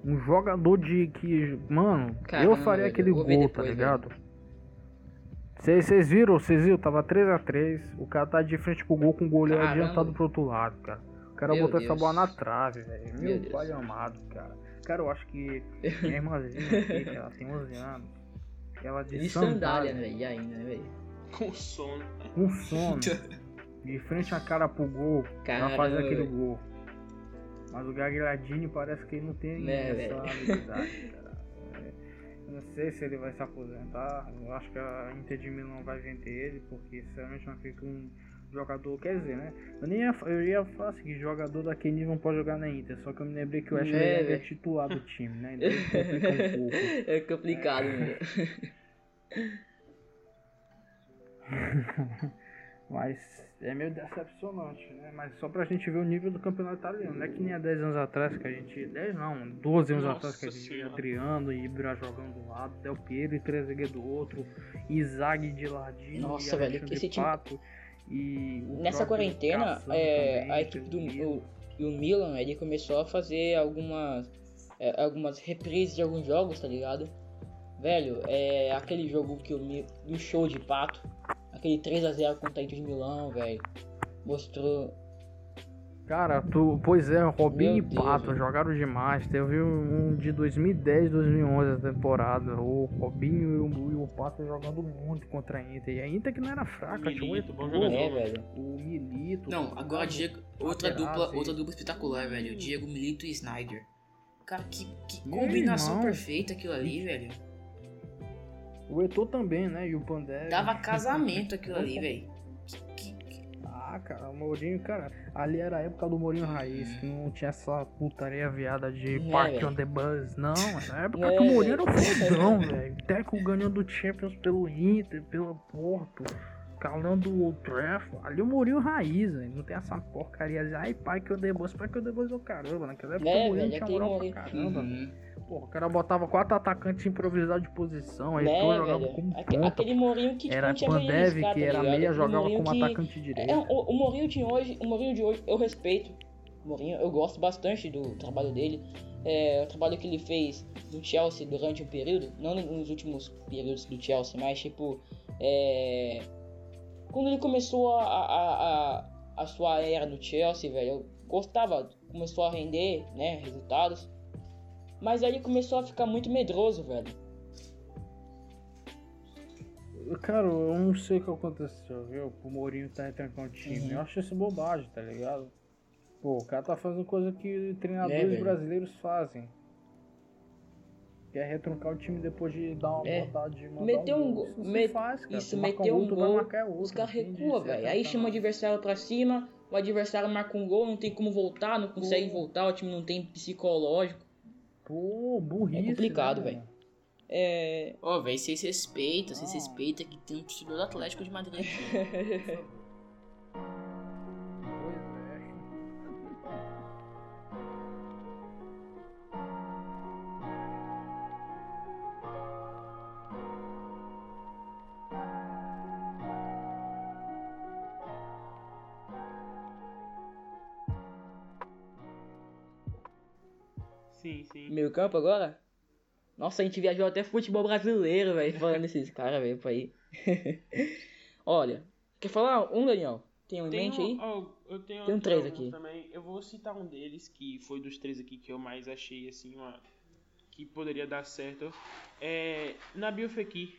Um jogador de que. Mano, eu faria
velho,
aquele
eu
gol, tá
depois,
ligado? Vocês vocês viram? Vocês viram? Tava 3x3. O cara tá de frente pro gol com o goleiro
Caramba.
adiantado pro outro lado, cara. O cara
Meu
botou essa
Deus.
bola na trave, velho.
Meu
Meu
Deus.
pai amado, cara. Cara, eu acho que [LAUGHS] minha irmãzinha aqui, que ela tem 11 anos. Ela de
De
sandália,
sandália, né, velho? E ainda, né, velho?
Com sono.
com sono. De frente a cara pro gol, ela faz
Caramba,
aquele gol. Mas o Gagliardini parece que ele não tem
Né,
essa
velho.
habilidade, cara. É, não sei se ele vai se aposentar. Eu acho que a Inter de Milão vai vender ele, porque sinceramente não fica um jogador. Quer dizer, né? Eu, nem ia, eu ia falar assim, que jogador daquele nível não pode jogar na Inter. Só que eu me lembrei que o Ashley é
velho.
titular do time, né? [LAUGHS] Então complica um pouco.
É complicado, né? [LAUGHS]
Mas é meio decepcionante, né? Mas só pra gente ver o nível do campeonato italiano. Não é que nem há 10 anos atrás que a gente. 10 não, 12 anos
Nossa
atrás que a gente
Senhora.
Adriano e Ibra jogando do lado, Del Piero e Trezeguet do outro, Isaac de Lardino
Nossa,
e
velho,
Alexandre
esse time-
Pato. E
Nessa quarentena, é,
também,
a equipe do o, e o Milan, ele começou a fazer algumas é, algumas reprises de alguns jogos, tá ligado? Velho, é aquele jogo que o Mi- do show de pato, aquele 3 a 0 contra a Inter de Milão, velho. Mostrou
Cara, tu, pois é, Robinho
Meu
e Pato jogaram demais. Teve um de 2010, 2011 a temporada. O Robinho e o, e o Pato jogando muito contra a Inter. E a Inter que não era fraca, tinha um
Milito, bom jogador.
é, velho.
o Milito.
Não, agora Diego, outra dupla, outra dupla espetacular, velho. Diego Milito e Snyder. Cara, que, que combinação
irmão.
perfeita aquilo ali, velho.
O Eto'o também, né? E o Pandev.
Dava casamento aquilo ali, velho.
Ah, cara, o Mourinho, cara, ali era a época do Mourinho Raiz, que não tinha essa putaria viada de
É,
Park
velho.
on the Buzz, não, era época
É,
que o Mourinho era
velho.
o fodão, [LAUGHS] velho. Técnico ganhando Champions pelo Inter, pelo Porto, calando o Trafford. Ali o Mourinho Raiz, velho, não tem essa porcaria de, ai, Park on the Buzz, Park on the Buzz é o caramba, naquela época o
É,
Mourinho
velho,
tinha moral pra caramba,
Uhum.
O cara botava quatro atacantes improvisados de posição, aí
Né,
jogava como
Aque-
ponta.
Aquele Mourinho que tipo,
Era
tinha
Pandev, que
tá
era
ligado?
meia, jogava como
que-
atacante direito.
É, o, o Mourinho de hoje, o Mourinho de hoje, eu respeito. O Mourinho, eu gosto bastante do trabalho dele. É, o trabalho que ele fez no Chelsea durante um período, não nos últimos períodos do Chelsea, mas tipo, é, quando ele começou a, a, a, a sua era no Chelsea, velho, eu gostava, começou a render, né, resultados. Mas aí começou a ficar muito medroso, velho.
Cara, eu não sei o que aconteceu, viu? O Mourinho tá entrando com o time.
Uhum.
Eu acho isso bobagem, tá ligado? Pô, o cara tá fazendo coisa que
É,
treinadores
velho.
brasileiros fazem. Que é retrancar o time depois de dar uma
É.
vontade de mandar
Meteu um
um
gol.
Isso
met-
faz, cara.
isso, meteu um
vai
gol,
outro,
os caras
entende?
recuam,
é
velho. Aí chama o adversário pra cima, o adversário marca um gol, não tem como voltar, não consegue
Pô.
voltar, o time não tem psicológico.
Pô, burrice.
É complicado,
né,
velho. É. Ó, velho, vocês respeitam, vocês
Não.
respeitam que tem um torcedor do Atlético de Madrid aqui. [LAUGHS] campo agora? Nossa, a gente viajou até futebol brasileiro, velho, falando desses caras, velho, pra aí. [LAUGHS] Olha, quer falar um, Daniel? Tem um em mente aí?
ó, eu tenho,
Tem um três aqui.
Também. Eu vou citar um deles, que foi dos três aqui que eu mais achei, assim, uma... que poderia dar certo. É Nabil Fekir.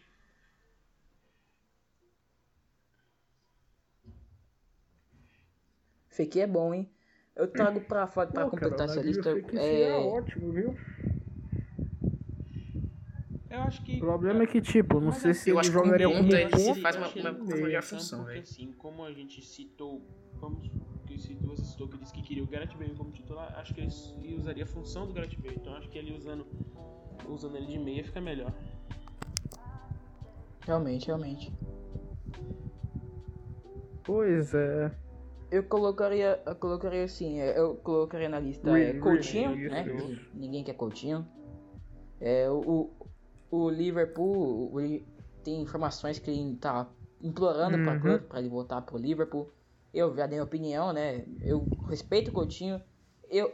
Fekir é bom, hein? Eu trago pra, pra
Pô,
completar
cara,
essa lista. É...
seria ótimo, viu?
Eu acho que...
O problema é que, tipo, não
Mas
sei
é-
se
eu
ele
acho que
jogaria
ponta
como
ele se
ponta.
faz uma- uma-
ele
uma função, velho.
assim, como a gente citou, vamos, que se você citou que disse que queria o Gareth Bale como titular, acho que ele, ele usaria a função do Gareth Bale. Então acho que ele usando, usando ele de meia fica melhor.
Realmente, realmente.
Pois é.
Eu colocaria, eu colocaria assim, é, eu colocaria na lista é, Coutinho,
isso,
né?
isso.
Ninguém quer Coutinho. É, o, o Liverpool o tem informações que ele tá implorando pra
Uhum.
pra ele voltar pro Liverpool. eu já dei minha opinião, né? Eu respeito o Coutinho. Eu.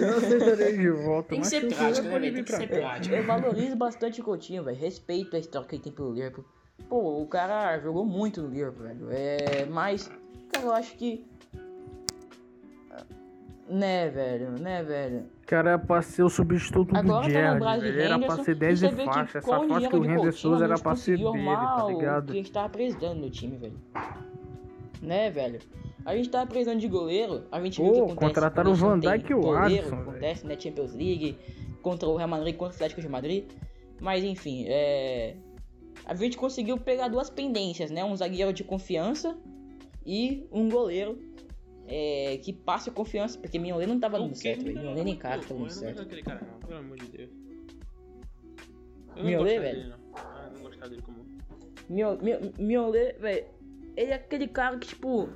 Eu aceitarei de volta,
Tem que
mas
ser prático, né, Tem que ser prático.
Eu valorizo bastante o Coutinho, velho. Respeito a história que ele tem pelo Liverpool. Pô, o cara jogou muito no Liverpool, velho. É, mas, cara, eu acho que. Né, velho, né, velho.
Cara, era pra ser o substituto
Agora
do
tá
Gerrard,
Brasil
velho. Era pra ser
e
10
você
e faixa.
que
Essa faixa que o
de
Henderson
Coutinho,
usa
a
era pra ser dele, tá ligado?
que a gente tava precisando no time, velho. Né, velho? A gente tava precisando de goleiro, a gente viu
Pô,
que acontece.
contrataram o Van Dijk e o
goleiro,
velho.
Acontece na Champions League, contra o Real Madrid, contra o Atlético de Madrid. Mas enfim, é... A gente conseguiu pegar duas pendências, né? Um zagueiro de confiança e um goleiro é, que passe confiança, porque Mignolet não tava dando certo, Mignolet nem cara tava
bom,
dando certo.
daquele cara, não, pelo amor de Deus. Eu
Mignolet, velho?
dele, não. Ah, não gostava dele como.
Miolet, velho, ele é aquele cara que, tipo,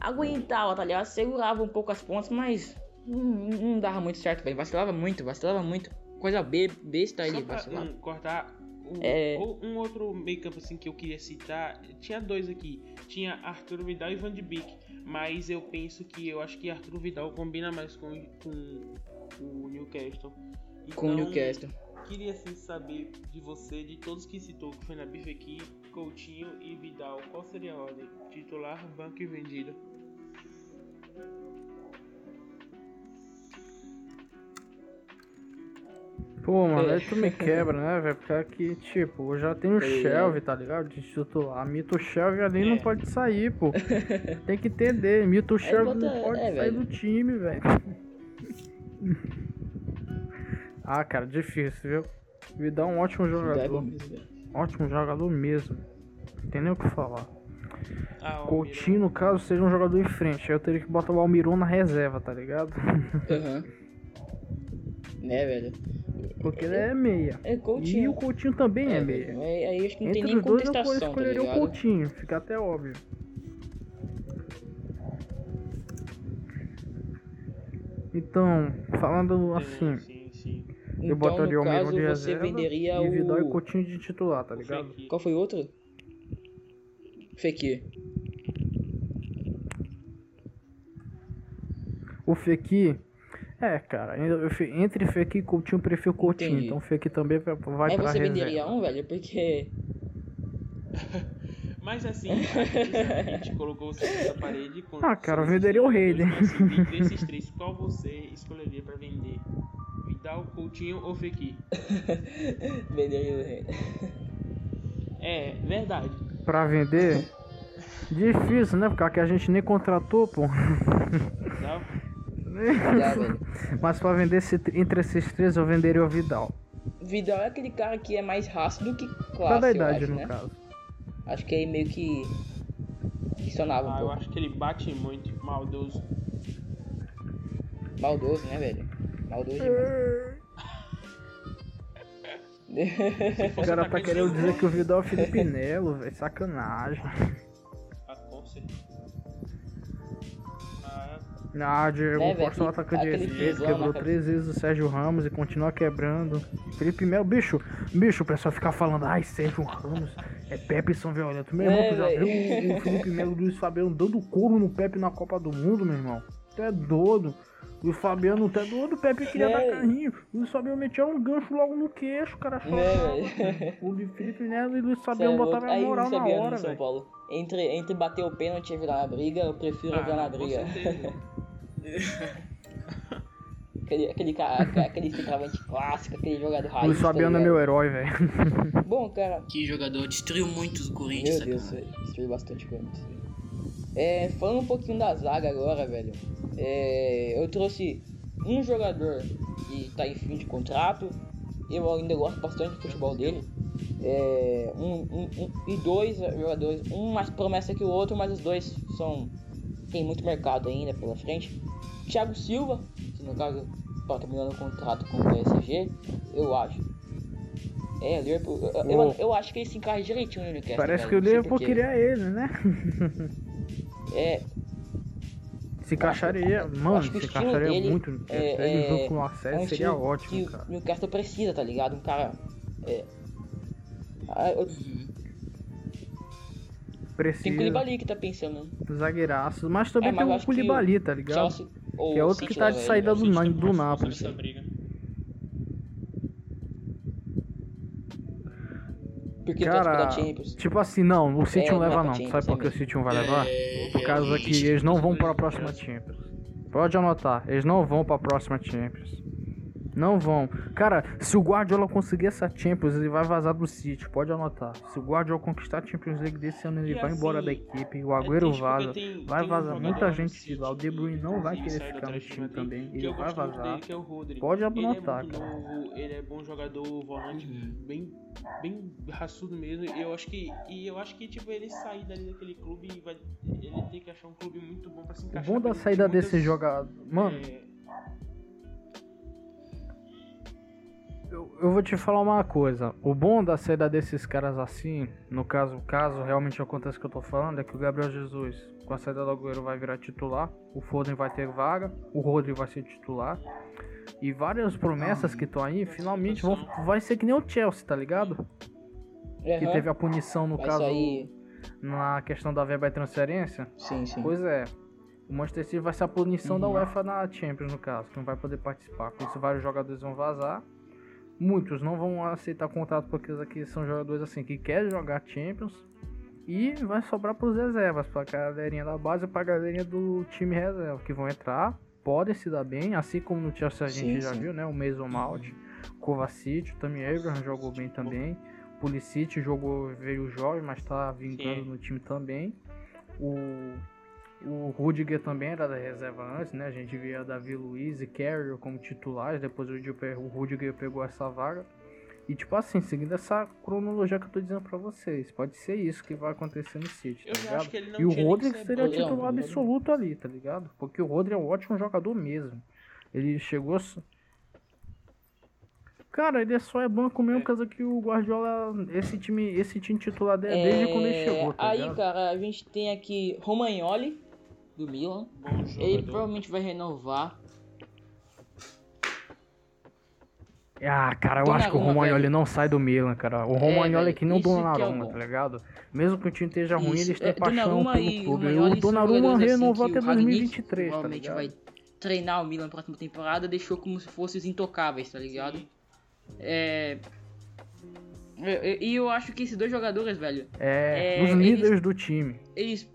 aguentava, tá ligado? Segurava um pouco as pontas, mas não, não dava muito certo, velho. Vacilava muito, vacilava muito. Coisa be besta ele
pra
vacilava.
hum, cortar um,
É.
um outro make-up assim que eu queria citar, tinha dois aqui. Tinha Arthur Vidal e Van de Beek, mas eu penso que eu acho que Arthur Vidal combina mais com, com o Newcastle.
Com o
Então,
Newcastle.
Queria assim saber de você, de todos que citou, que foi na bife aqui, Coutinho e Vidal, qual seria a ordem? Titular, banco e vendido.
Pô, mano,
É.
aí tu me quebra, né, velho? Porque aqui, tipo, eu já tenho o
É.
Shelby, tá ligado? De titular. Mito Shelby ali
É.
não pode sair, pô. [LAUGHS] Tem que entender. Mito
bota-
não pode
é,
sair
velho.
do time, velho. [LAUGHS] ah, cara, difícil, viu? Vidal é um ótimo jogador.
mesmo.
Ótimo jogador mesmo. Não tem nem o que falar.
Ah, o
Coutinho, no caso, seja um jogador em frente. Aí eu teria que botar o Almiron na reserva, tá ligado?
Aham. [LAUGHS] Né, velho?
Porque ele é meia.
É
E
Coutinho.
o Coutinho também é,
É,
meia.
velho, aí acho que não tem
Entre
nem
os dois eu
contestação, tá
escolheria o
ligado?
Coutinho, fica até óbvio. Então, falando assim,
Sim, sim.
eu
Então,
botaria o Almiron
caso,
de
você
reserva
venderia
e Vidal e
o...
Coutinho de titular, tá ligado?
Fekir.
Qual foi o outro? Fekir.
O Fekir, é, cara, entre Fekir e Coutinho eu prefiro Coutinho,
Entendi.
então Fekir também vai
Aí
pra
você
reserva.
venderia um, velho, porque... [LAUGHS]
Mas assim, a gente colocou você nessa parede com.
Ah, cara, eu venderia o [LAUGHS]
esses
Hayden.
jogadores, mas, assim, Desses três, qual você escolheria pra vender? Vidal, Coutinho ou Fekir? [LAUGHS]
venderia o rei.
É, verdade.
Pra vender, difícil, né? Porque aqui a gente nem contratou, pô.
Vidal?
Velho. [LAUGHS]
Mas pra vender esse- entre esses três eu venderia o Vidal.
Vidal é aquele cara que é mais raço do que classe,
Cada
eu
idade,
acho,
no
né?
caso.
Acho que aí meio que funcionava um
Ah, eu
pouco.
acho que ele bate muito, maldoso.
Maldoso, né, velho? Maldoso demais. [LAUGHS]
O cara tá querendo dizer que o Vidal é o Felipe Melo, velho. Sacanagem.
Ah,
Diego
É, velho,
Costa é
aquele-
atacante de esquerda, quebrou três vezes o Sérgio Ramos e continua quebrando. Felipe Melo, bicho, bicho, o pessoal fica falando, ai, Sérgio Ramos, é Pepe São Violento. Meu irmão,
É,
tu já viu o, o Felipe Melo e o Luiz Fabiano dando couro no Pepe na Copa do Mundo, meu irmão? Tu é doido. Luiz Fabiano, é doido, o Pepe queria
É,
dar carrinho. O Luiz Fabiano metia um gancho logo no queixo, o cara.
Né,
o Felipe Melo e o Luiz
é
Fabiano botavam a moral
o
na hora,
no São
velho.
Paulo. Entre, entre bater o pênalti e virar na briga, eu prefiro virar
ah, com
briga. [LAUGHS] [LAUGHS] aquele, aquele, cara, aquele centroavante clássico, aquele jogador raiz. Tá
Fabiano é
ligado?
meu herói, velho. [LAUGHS]
Bom, cara,
Que jogador destruiu muito os Corinthians,
Meu Deus,
sacanagem.
velho. Destruiu bastante Corinthians. É, falando um pouquinho da zaga agora, velho. É, eu trouxe um jogador que tá em fim de contrato. Eu ainda gosto bastante do futebol dele. É, um, um- um- e dois jogadores, um mais promessa que o outro, mas os dois são tem muito mercado ainda pela frente. Thiago Silva, que no caso tá terminando o contrato com o PSG, eu acho. É, Liverpool, eu, eu, eu acho que ele se encaixa direitinho no Newcastle.
Parece
velho,
que o Liverpool
porquê.
queria ele, né?
É,
Se encaixaria, mano,
acho que o
se encaixaria
dele
muito no
é-.
Ele
é-
junto com o
é um
seria ótimo,
que
cara.
o Newcastle precisa, tá ligado? Um cara. É, Ah, eu-
precisa.
Tem Koulibaly que tá pensando.
Zagueiraços. Mas também
É, mas
tem o Koulibaly, tá ligado?
Chelsea
Que é outro
City
que tá de saída do,
tá
do
dessa briga.
Porque
Cara, tipo assim, não, o City
É,
não leva não. Sabe
Champions,
por que o
é
City não vai levar?
É,
Por causa
realmente.
que eles não vão para a próxima. Champions. Pode anotar, eles não vão para a próxima Champions. Não vão. Cara, se o Guardiola conseguir essa Champions, ele vai vazar do City. Pode anotar. Se o Guardiola conquistar a Champions League desse ano, ele
E
vai embora
assim,
da equipe. O
é
Agüero
porque
vaza.
tem-
Vai
tem um
vazar
jogador
muita gente de lá. O De Bruyne não vai querer ficar no time também. Ele
eu
vai vazar.
dele, é o.
Pode
Ele é
anotar, cara.
novo, ele é bom jogador, volante,
Uhum.
bem, bem raçudo mesmo. E eu acho que, e eu acho que tipo ele sair dali daquele clube, vai, ele tem que achar um clube muito bom pra se
O
encaixar.
bom da saída
muitas-
desse jogador. Mano,
é,
Eu, eu vou te falar uma coisa. O bom da saída desses caras assim, no caso, caso realmente aconteça o que eu tô falando, é que o Gabriel Jesus, com a saída do Agüero, vai virar titular. O Foden vai ter vaga. O Rodri vai ser titular. E várias promessas que estão aí, finalmente vão, vai ser que nem o Chelsea, tá ligado? Que
Aham.
teve a punição, no
Vai
caso,
sair.
na questão da verba e transferência.
Sim, sim.
Pois é. O Manchester City vai ser a punição da
Uhum.
UEFA na Champions, no caso, que não vai poder participar. Com isso, vários jogadores vão vazar. Muitos não vão aceitar contrato porque esses aqui são jogadores assim que querem jogar Champions. E vai sobrar para os reservas, para a galerinha da base e para a galerinha do time reserva, que vão entrar, podem se dar bem, assim como no Chelsea a gente
Sim,
já
sim.
viu, né? O Mason Mount, Kovacic, o Tammy Abraham jogou bem também. Pulisic jogou, veio jovem, mas tá vingando
Sim.
no time também. O, o Rudiger também era da reserva antes, né? A gente via Davi Luiz e Carrier como titulares, depois o Rudiger, pegou essa vaga. E tipo assim, seguindo essa cronologia que eu tô dizendo pra vocês, pode ser isso que vai acontecer no City, tá
Eu
ligado? E o
ser
seria
bom,
titular
não.
absoluto ali, tá ligado? Porque o Rodrigo é um ótimo jogador mesmo. Ele chegou. Cara, ele só é banco mesmo
É.
por causa que o Guardiola. Esse time, esse time titular dele é desde quando ele
É,
chegou, tá
Aí,
ligado?
cara, a gente tem aqui Romagnoli, do Milan. Ele provavelmente vai renovar.
Ah, cara, eu acho que o Romagnoli
velho.
não sai do Milan, cara. O Romagnoli é,
velho,
que nem o
é
Donnarumma,
bom.
tá ligado? Mesmo que o time esteja ruim,
Isso,
eles têm
é,
paixão pelo
e
clube.
Romagnoli
O Donnarumma
assim
renovou
que
até
o Rangnick
2023, tá
provavelmente
ligado?
vai treinar o Milan na próxima temporada, deixou como se fossem os intocáveis, tá ligado? É... é, é, E eu acho que esses dois jogadores, velho,
É,
É,
os
eles-
líderes do time.
eles,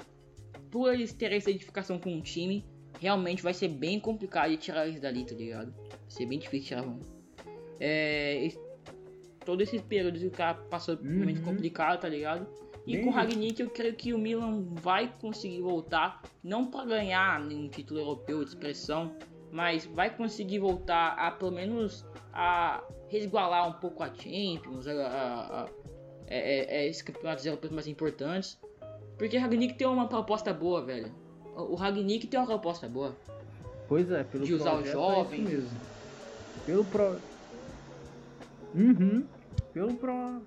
por eles terem essa identificação com o time, realmente vai ser bem complicado de tirar eles dali, tá ligado? Vai ser bem difícil tirar um. É, todo esse período que o cara passou momento
Uhum.
complicado, tá ligado? E
Bem
com o. Ragnick eu creio que o Milan vai conseguir voltar, não para ganhar nenhum título europeu de expressão, mas vai conseguir voltar a pelo menos a resgualar um pouco a Champions, a, a, a- é, é, é, esses campeonatos europeus mais importantes. Porque o Ragnick tem uma proposta boa, velho. O Ragnick tem uma proposta boa.
Pois é, pelo
De usar o
projeto,
jovem.
É isso mesmo. Pelo pro. Uhum. Pelo pro.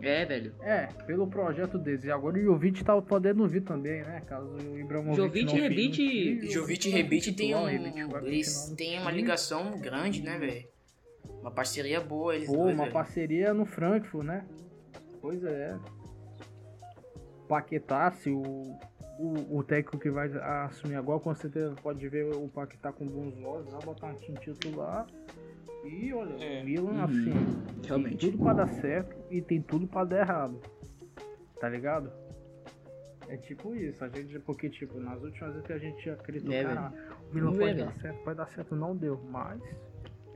É, velho.
É, pelo projeto deles. E agora o Jovic tá podendo vir também, né? Caso o Ibrahimovic
Jovic
não
e
o
Jovic e Rebite tem um. Eles têm uma ligação grande, né, velho? Uma parceria boa, eles
Pô,
dois,
uma
velho.
parceria no Frankfurt, né? Pois é. Paquetá, se o, o, o técnico que vai assumir agora, com certeza pode ver o Paquetá com bons olhos, vai botar um time titular. E olha,
É.
o Milan,
Uhum.
assim, tem
Realmente.
tudo pra dar certo e tem tudo pra dar errado. Tá ligado? É tipo isso, a gente, porque tipo, nas últimas vezes que a gente acreditou,
É,
cara, o Milan
Vamos
pode
ver,
dar certo, pode dar certo, não deu, mas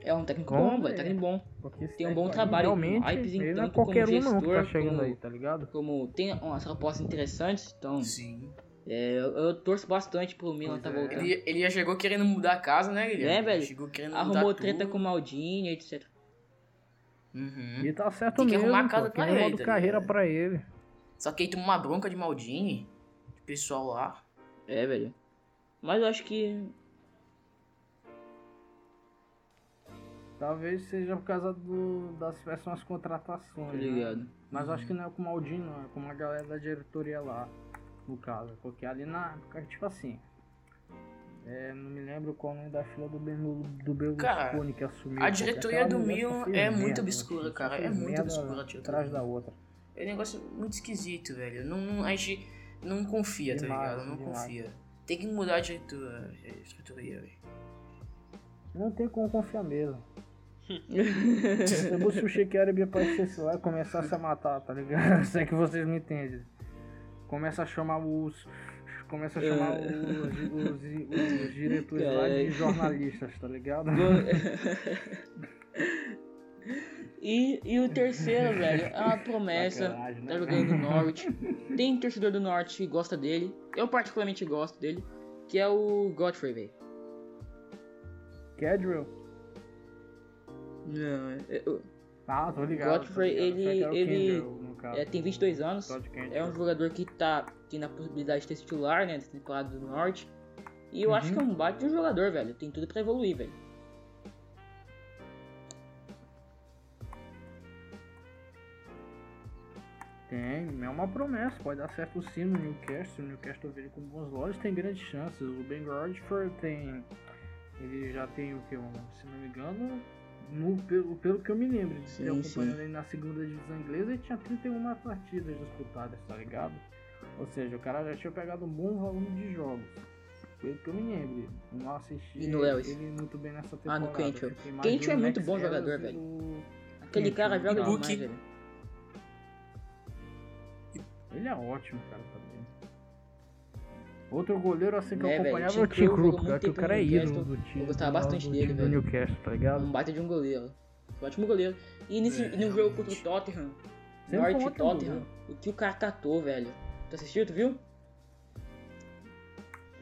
É um técnico
Vamos
bom,
ver.
velho. Técnico bom.
porque
Tem um bom trabalho,
realmente, ele não é
tanto como
qualquer um não que tá
gestor,
chegando
como-
aí, tá ligado?
Como tem umas propostas interessantes, então
Sim.
é, eu, eu torço bastante pro Milan
Pois
tá
é.
voltando.
Ele, ele já chegou querendo mudar a casa, né, Guilherme?
É, velho.
Chegou querendo mudar
Arrumou
tudo.
treta com o Maldini, etc.
Uhum.
E tá certo
Tem que
mesmo,
arrumar a casa
pô,
pra
é um
ele,
modo
tá
carreira pra ele.
Só que aí tomou uma bronca de Maldini. O pessoal lá.
É, velho. Mas eu acho que.
Talvez seja por causa do, das péssimas contratações.
Tá
né?
ligado?
Mas eu acho que não é com o Maldini, não, é com a galera da diretoria lá, no caso. Porque ali na. porque, Tipo assim. é, não me lembro qual nome da fila do, ben, do Berlusconi que assumiu.
a diretoria do Milan
fez
é muito obscura, cara, é muito obscura a diretoria.
Atrás da outra.
É um negócio muito esquisito, velho. Não, não- a gente. não confia, tá
Demais,
ligado? Não
demais.
confia. Tem que mudar a estrutura, a aí, velho.
Não tem como confiar mesmo. Se o Sheik Arabi aparecesse lá e começasse a matar, tá ligado? [LAUGHS] Se é que vocês me entendem. Começa a chamar os. Começa a chamar
É.
os, os, os diretores lá de jornalistas, tá ligado?
E, e o terceiro, velho, é uma promessa.
Né?
Tá jogando no Norwich. Tem torcedor do Norte que gosta dele. Eu particularmente gosto dele. Que é o Godfrey, velho.
Cadwell?
Não, é- eu-
Ah, tô ligado.
Godfrey,
tô ligado.
ele-
o
ele-
Kendall,
é, tem 22 anos. É um jogador que tá tendo a possibilidade de ter titular, né? Dessa temporada do Norte. E eu acho que é um baita de um jogador, velho. Tem tudo pra evoluir, velho.
Tem, é uma promessa, pode dar certo sim no Newcastle. O Newcastle veio com bons lojas, tem grandes chances. O Ben Rodford tem. Ele já tem o que? Um, se não me engano, no, pelo, pelo que eu me lembro, de
Sim,
acompanhando
sim.
ele na segunda divisão inglesa, ele tinha 31 partidas disputadas, tá ligado? Ou seja, o cara já tinha pegado um bom volume de jogos. Pelo que eu me lembro, eu não assisti
E no Lewis?
ele muito bem nessa
Ah,
temporada.
no.
Eu fiquei mais
Cantwell é
no
muito bom
Ellis
jogador, velho.
no-
Aquele cara
Cantwell.
joga demais, velho.
Ele é ótimo, cara, também. Outro goleiro assim que eu
É, velho,
acompanhava é o Tim
Krul
cara, que o cara
no
é ídolo do time.
Eu gostava bastante
do
dele, velho.
Newcastle, tá
É
ligado?
um baita de um goleiro. Ótimo goleiro. E, nesse,
É,
no jogo contra o Tottenham,
Sempre
Norte
um
Tottenham, o que o cara catou, velho. Tu assistiu, tu viu?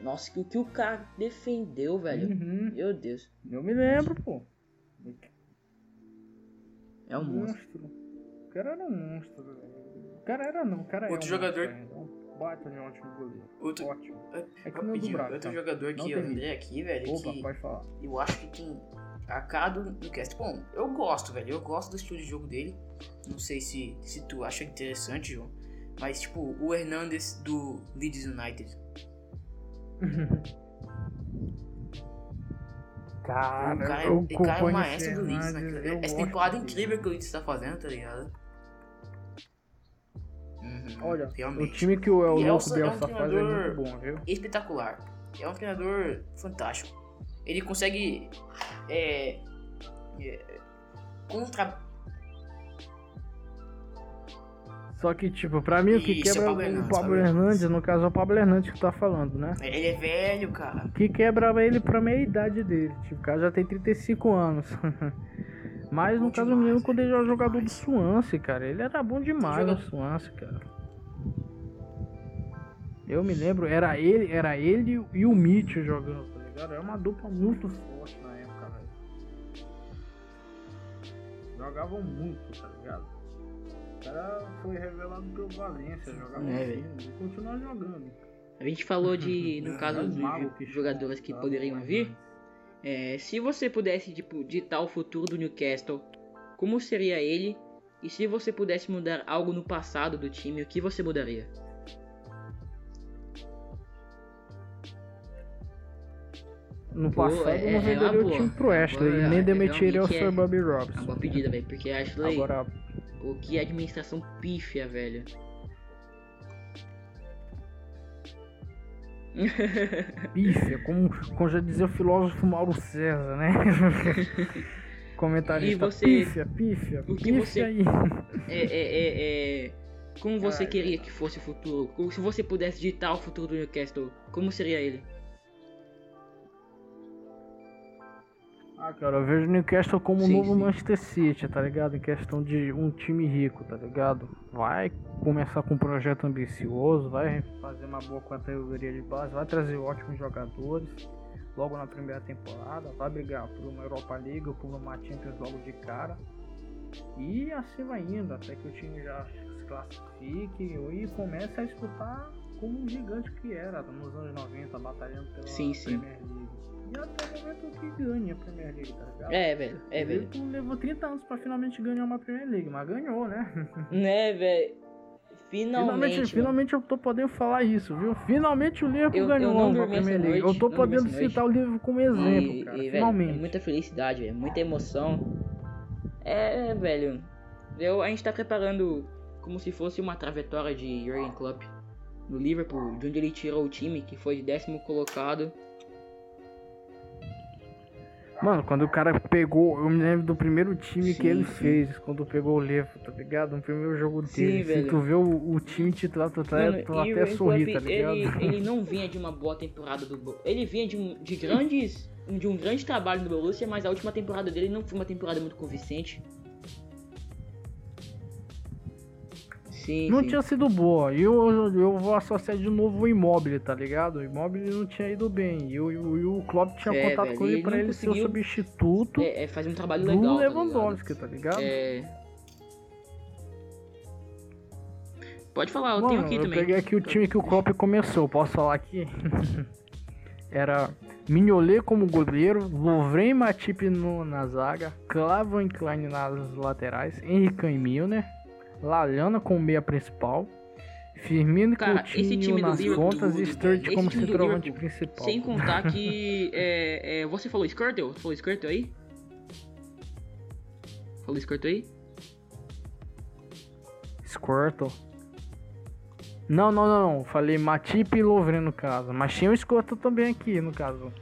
Nossa, que o que o cara defendeu, velho.
Uhum.
Meu Deus.
Eu me lembro, pô.
É um monstro.
monstro. O cara era um monstro, velho. O cara era não, o cara é
Outro
um
jogador-
monstro baita de um ótimo goleiro.
Outro,
Ótimo. É que não é do Braga,
outro
tá?
jogador que eu lembrei aqui, velho,
Opa,
que
pode falar.
eu acho que tem a cara do, do cast. Bom, eu gosto, velho. Eu gosto do estilo de jogo dele. Não sei se, se tu acha interessante, João. Mas, tipo, o Hernandes do Leeds United. [LAUGHS]
Cara,
o cara, é-
eu
o cara é o
acompanho
maestro do Leeds, né? Essa temporada incrível que o Leeds tá fazendo, tá ligado? Uhum,
Olha,
realmente.
o time que o El
Bielsa
Louco
é um
Bielsa faz é
treinador-
muito bom, viu?
espetacular. É um treinador fantástico. Ele consegue é, é, contra.
Só que, tipo, pra mim o que
Isso, é
quebra
Pablo
o
Hernandes,
Pablo
Pablo
Hernandes, no caso é o Pablo Hernandes que tá falando, né?
Ele é velho, cara.
O que quebra ele pra meia idade dele. Tipo, o cara já tem 35 anos. [LAUGHS] Mas no
Bom
caso,
demais,
o menino, quando ele era jogador do
demais.
Swansea, cara, ele era bom demais no Swansea, cara. Eu me lembro, era ele, era ele e o Mitchell jogando, tá ligado? Era uma dupla muito forte na época, velho. Jogavam muito, tá ligado? O cara foi revelado pelo Valência, jogava
É, velho.
e continua jogando.
A gente falou de, [LAUGHS] no
É,
caso
É
dos jogadores que
chuta,
poderiam
tá?
vir, é, se você pudesse, tipo, ditar o futuro do Newcastle, como seria ele? E se você pudesse mudar algo no passado do time, o que você mudaria?
No
Pô,
passado
é-
não
é
venderia
uma
o
boa.
time pro Ashley
Agora,
e nem
é,
demitiria o Sir
é-
Bobby
É uma
Robson.
pedida, velho, porque Ashley,
Agora,
o que é administração pífia, velho.
pífia, como, como já dizia o filósofo Mauro César, né? [LAUGHS] Comentarista,
E você-
pífia, pífia,
o que
pífia
você-
aí.
É, é, é, é, Como você
Ai,
queria que fosse o futuro? Se você pudesse ditar o futuro do Newcastle, como seria ele?
Ah, cara, eu vejo o Newcastle como
Sim,
novo
sim.
Manchester City, tá ligado? Em questão de um time rico, tá ligado? Vai começar com um projeto ambicioso, vai fazer uma boa categoria de base, vai trazer ótimos jogadores logo na primeira temporada, vai brigar por uma Europa League ou por uma Champions logo de cara. E assim vai indo, até que o time já se classifique e comece a disputar como um gigante que era nos anos 90, batalhando pela
sim.
Premier League. E até o momento que ganha a Premier League, tá ligado?
É, velho, é,
O
velho.
Liverpool levou 30 anos pra finalmente ganhar uma Premier League, mas ganhou, né? [LAUGHS]
Né, velho?
Finalmente,
Finalmente.
finalmente eu tô podendo falar isso, viu? Finalmente o Liverpool
Eu- eu
ganhou
não
uma Premier League. eu tô podendo citar o Liverpool como exemplo,
E,
cara.
e, velho,
finalmente.
é muita felicidade, velho. Muita emoção. É, velho. Eu, a gente tá preparando como se fosse uma trajetória de Jurgen Klopp. no Liverpool, de onde ele tirou o time, que foi de décimo colocado.
Mano, quando o cara pegou, eu me lembro do primeiro time
Sim,
que ele
sim.
fez, quando pegou o Liverpool, tá ligado? No primeiro jogo
Sim,
dele. Se
velho.
tu vê o, o time titular, tu, tá,
Mano,
tu até sorri, tá ligado?
ele, ele não [LAUGHS] vinha de uma boa temporada do Ele vinha de, um, de grandes. de um grande trabalho no Borussia, mas a última temporada dele não foi uma temporada muito convincente. Sim,
Não
sim.
tinha sido boa. E eu, eu, eu vou associar de novo o Immobile, tá ligado? O Immobile não tinha ido bem. E o, e o, o Klopp tinha
É,
contato
velho,
com ele
ele
pra ele ser o
conseguiu-
substituto
É, é fazer um trabalho
do
legal. tá
Lewandowski,
ligado?
tá ligado?
É. Pode falar, eu tenho
Mano,
aqui
eu
também.
peguei aqui o time que o Klopp começou, posso falar aqui? [LAUGHS] Era Mignolet como goleiro, Lovren Matip no, na zaga, Clavan Klein nas laterais, Henrique e Milner, Lallana como meia principal, Firmino e
Cara, esse
Coutinho
time do
nas
Liverpool-
pontas e Sturridge
esse
como
time
centroavante principal.
Sem contar que. [LAUGHS] é, é, você falou Skirtle? Falou Skirtle aí? Falou Skirtle aí?
Squirtle. Não, não, não, não. Falei Matip e Lovren no caso. Mas tinha o Squirtle também aqui, no caso.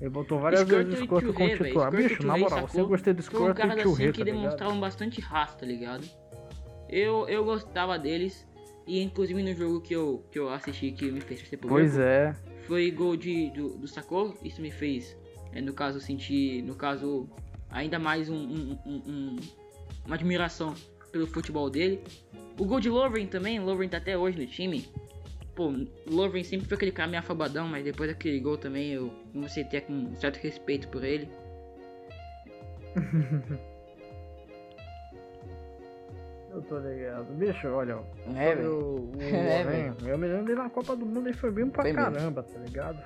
Ele botou várias vezes o Squirtle como titular. Bicho, na moral, você
sacou?
gostei do Squirtle
caras
e
assim
Touré,
que
tá ligado?
demonstravam bastante raça, tá ligado? Eu, eu gostava deles. E inclusive no jogo que eu, que eu assisti que me fez pro
Pois é.
foi gol de, do, do Sacou. Isso me fez, é, no caso, sentir, no caso, ainda mais um, um- um- um- uma admiração pelo futebol dele. O gol de Lovren também, Lovren tá até hoje no time. Pô, Lovren sempre foi aquele cara meio afabadão, mas depois daquele gol também eu comecei a ter um certo respeito por ele. [LAUGHS]
Eu tô ligado. Bicho, olha, ó,
É,
sobre o, o [LAUGHS]
É,
Lovren, eu me lembro dele na Copa do Mundo, ele foi bem pra
Foi mesmo.
caramba, tá ligado?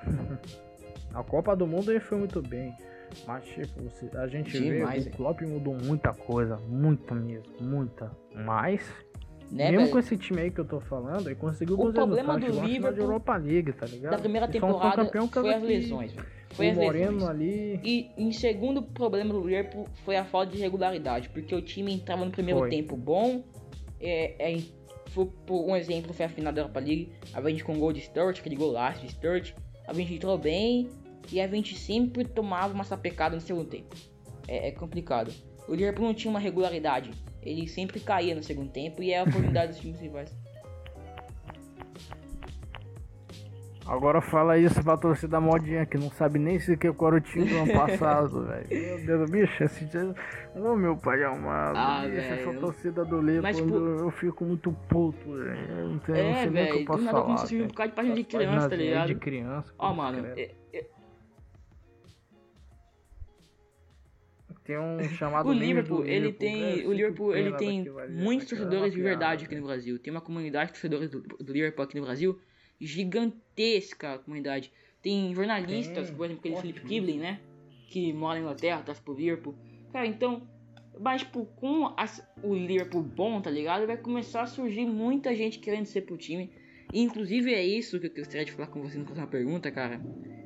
[LAUGHS] a Copa do Mundo ele foi muito bem. Mas, tipo, a gente
Demais,
vê, o Klopp mudou muita coisa, muita mesmo, muita. Mas,
Né,
mesmo
velho?
com esse time aí que eu tô falando, ele conseguiu
O
bons
problema
resultados,
do Liverpool
Europa League, tá ligado?
Da primeira temporada
campeão
foi as lesões, velho. Foi
o
as
Moreno
lesões.
ali...
E em segundo problema do Liverpool foi a falta de regularidade, porque o time entrava no primeiro
Foi.
tempo bom. É, é, foi, por um exemplo, foi a final da Europa League. A gente com o gol de Sturridge, aquele golaço de Sturridge. A gente entrou bem e a gente sempre tomava uma sapecada no segundo tempo. É, é complicado. O Liverpool não tinha uma regularidade. Ele sempre caía no segundo tempo e é a oportunidade dos times rivais. [LAUGHS]
Agora fala isso pra torcida modinha que não sabe nem sequer qual era o time do ano passado, velho. Meu Deus, bicho, esse dia... Ô meu pai amado,
Ah,
bicho,
velho.
essa torcida do
Mas, tipo-
eu fico muito puto, velho. Eu não, tenho, não
É,
sei nem o que eu posso
do nada
falar.
começou a um bocado de página de criança, tá
de
ligado?
criança.
Ó, mano, é-
Tem um chamado
O Liverpool, ele
Liverpool,
tem, o Liverpool, ele tem muitos torcedores de verdade aqui no Brasil. Tem uma comunidade de torcedores do, do Liverpool aqui no Brasil gigantesca a comunidade. Tem jornalistas, por exemplo, aquele Philip Kivlin, né? Que mora na Inglaterra, torce pro Liverpool. Cara, então, mas tipo, com as- o Liverpool bom, tá ligado? Vai começar a surgir muita gente querendo ser pro time. E, inclusive é isso que eu gostaria de falar com você na próxima pergunta, cara.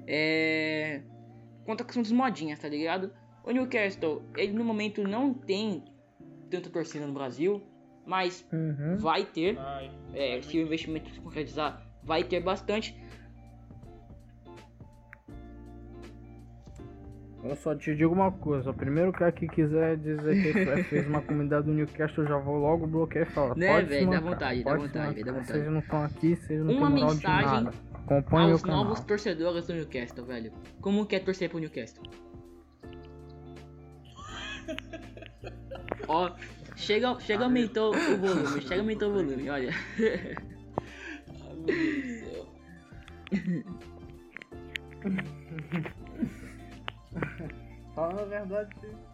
É. Quanto à questão dos modinhas, tá ligado? O Newcastle, ele no momento não tem tanta torcida no Brasil, mas
Uhum.
vai ter.
Vai.
É, se o investimento se concretizar, vai ter bastante.
Eu só te digo uma coisa, o primeiro cara que quiser dizer que ele fez uma comunidade do Newcastle, eu já vou logo bloquear e falar.
Né,
pode
velho, dá vontade, dá vontade, dá vontade.
Vocês não estão aqui, vocês não
Uma mensagem aos novos torcedores do Newcastle, velho. Como que é torcer pro Newcastle? Ó, chega, chega aumentou o volume, chega aumentou o volume, olha.
Ai, meu Deus do céu.
Fala a verdade,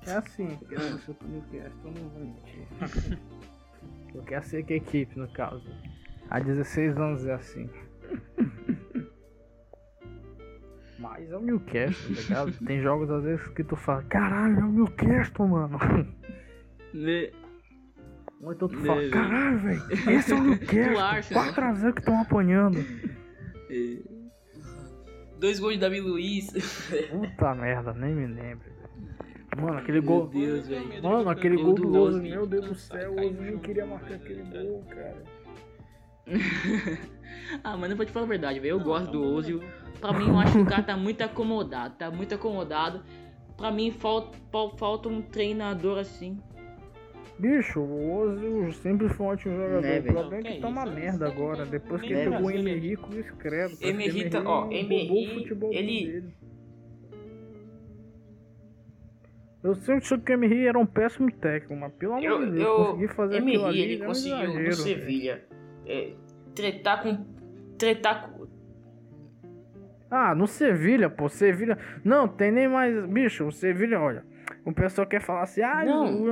é assim, que eu torcer pro Newcastle, eu não vou mentir. Eu quero ser que equipe, no caso. Há 16 anos é assim. Mas é o Newcastle, tá ligado? Tem jogos às vezes que tu fala, caralho, é o Newcastle, mano.
Né?
Ou então tu
Né,
fala, caralho, velho, esse [LAUGHS] [LAUGHS] é o Newcastle.
Arsenal.
4x0 que estão apanhando.
Dois gols de Davi Luiz. [LAUGHS]
Puta merda, nem me lembro. Mano, aquele
Meu
gol.
Deus, velho.
Mano, aquele
Eu
gol
do
Ozil. meu Deus do céu, o nem queria marcar aquele gol, cara.
Ah, mas não vou te falar a verdade, velho. Eu gosto do Ozil. Pra mim, eu acho que o cara tá muito acomodado. Tá muito acomodado. Pra mim, falta, falta um treinador assim.
Bicho, o Ozil sempre foi um ótimo jogador.
Né,
o
velho?
problema é
Que
que tá uma merda agora. Depois que
Nem
ele pegou o. Emery com escreve. parece que
Emery tá- ó, Emery,
o
ele-
dele. Eu sempre achei que o Emery era um péssimo técnico, mas pelo amor
Eu,
de Deus,
eu,
conseguir fazer aquilo ali
Emery, ele
é um
conseguiu
exagero,
no. Sevilha é, tretar com. Tretar com.
Ah, no Sevilha, pô, Sevilha. Não, tem nem mais. Bicho, o Sevilha, olha. O pessoal quer falar assim, ah,
Não,
o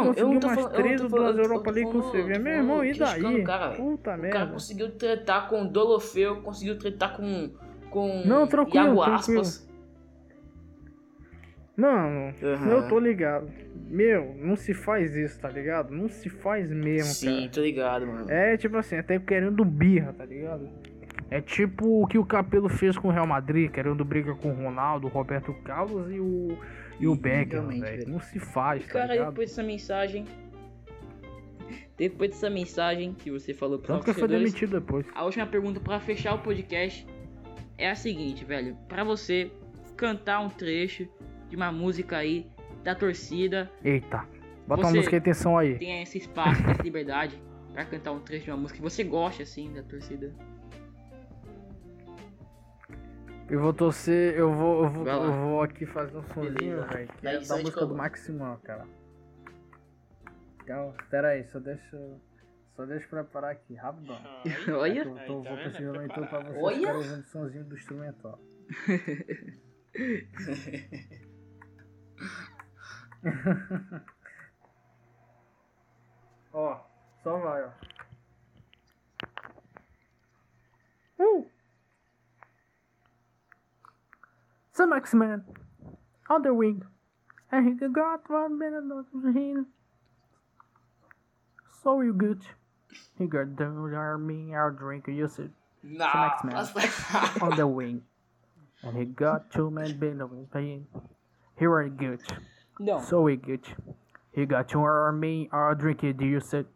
eu
conseguiu mais
falando-
três
falando-
Brasil Europa League o
tô
Meu irmão, e daí?
o cara.
Puta
O cara
merda.
conseguiu tretar com Dolofeu, conseguiu tretar com. com.
Não, tranquilo,
Iago
tranquilo.
Aspas.
Mano,
Aham.
eu tô ligado. Meu, não se faz isso, tá ligado? Não se faz mesmo,
Sim,
cara.
tô ligado, mano.
É tipo assim, até querendo birra, tá ligado? É tipo o que o Capelo fez com o Real Madrid, querendo briga com o Ronaldo, o Roberto Carlos e o, e o
realmente,
velho. Não se faz, tá
Cara,
ligado?
depois dessa mensagem. [LAUGHS] Depois dessa mensagem que você falou pros
Tanto que foi demitido depois.
a última pergunta pra fechar o podcast é a seguinte, velho. Pra você cantar um trecho de uma música aí da torcida,
Eita. Bota uma música em atenção aí.
tem esse espaço, essa liberdade pra cantar um trecho de uma música que você gosta assim da torcida.
Eu vou torcer, eu vou, eu vou, eu vou aqui fazer um sonzinho, velho. Que é da música do. Maximão, cara. Calma, pera aí, só deixa. eu- Só deixa eu preparar aqui, rapidão.
Olha,
Eu tô,
Aí,
vou
tá vendo?
pesquisando
É
então pra vocês
Olha!
ficarem ouvindo o sonzinho do instrumental. [LAUGHS] ó, só vai, ó. Uh! Some X-Men on the wing. And he got one minute of him. So you good. He got the army, our drink, you said
Não,
X-Men. [LAUGHS] on the wing. And he got two men below him. He were good.
não.
So we good. He got two army, our drink, you said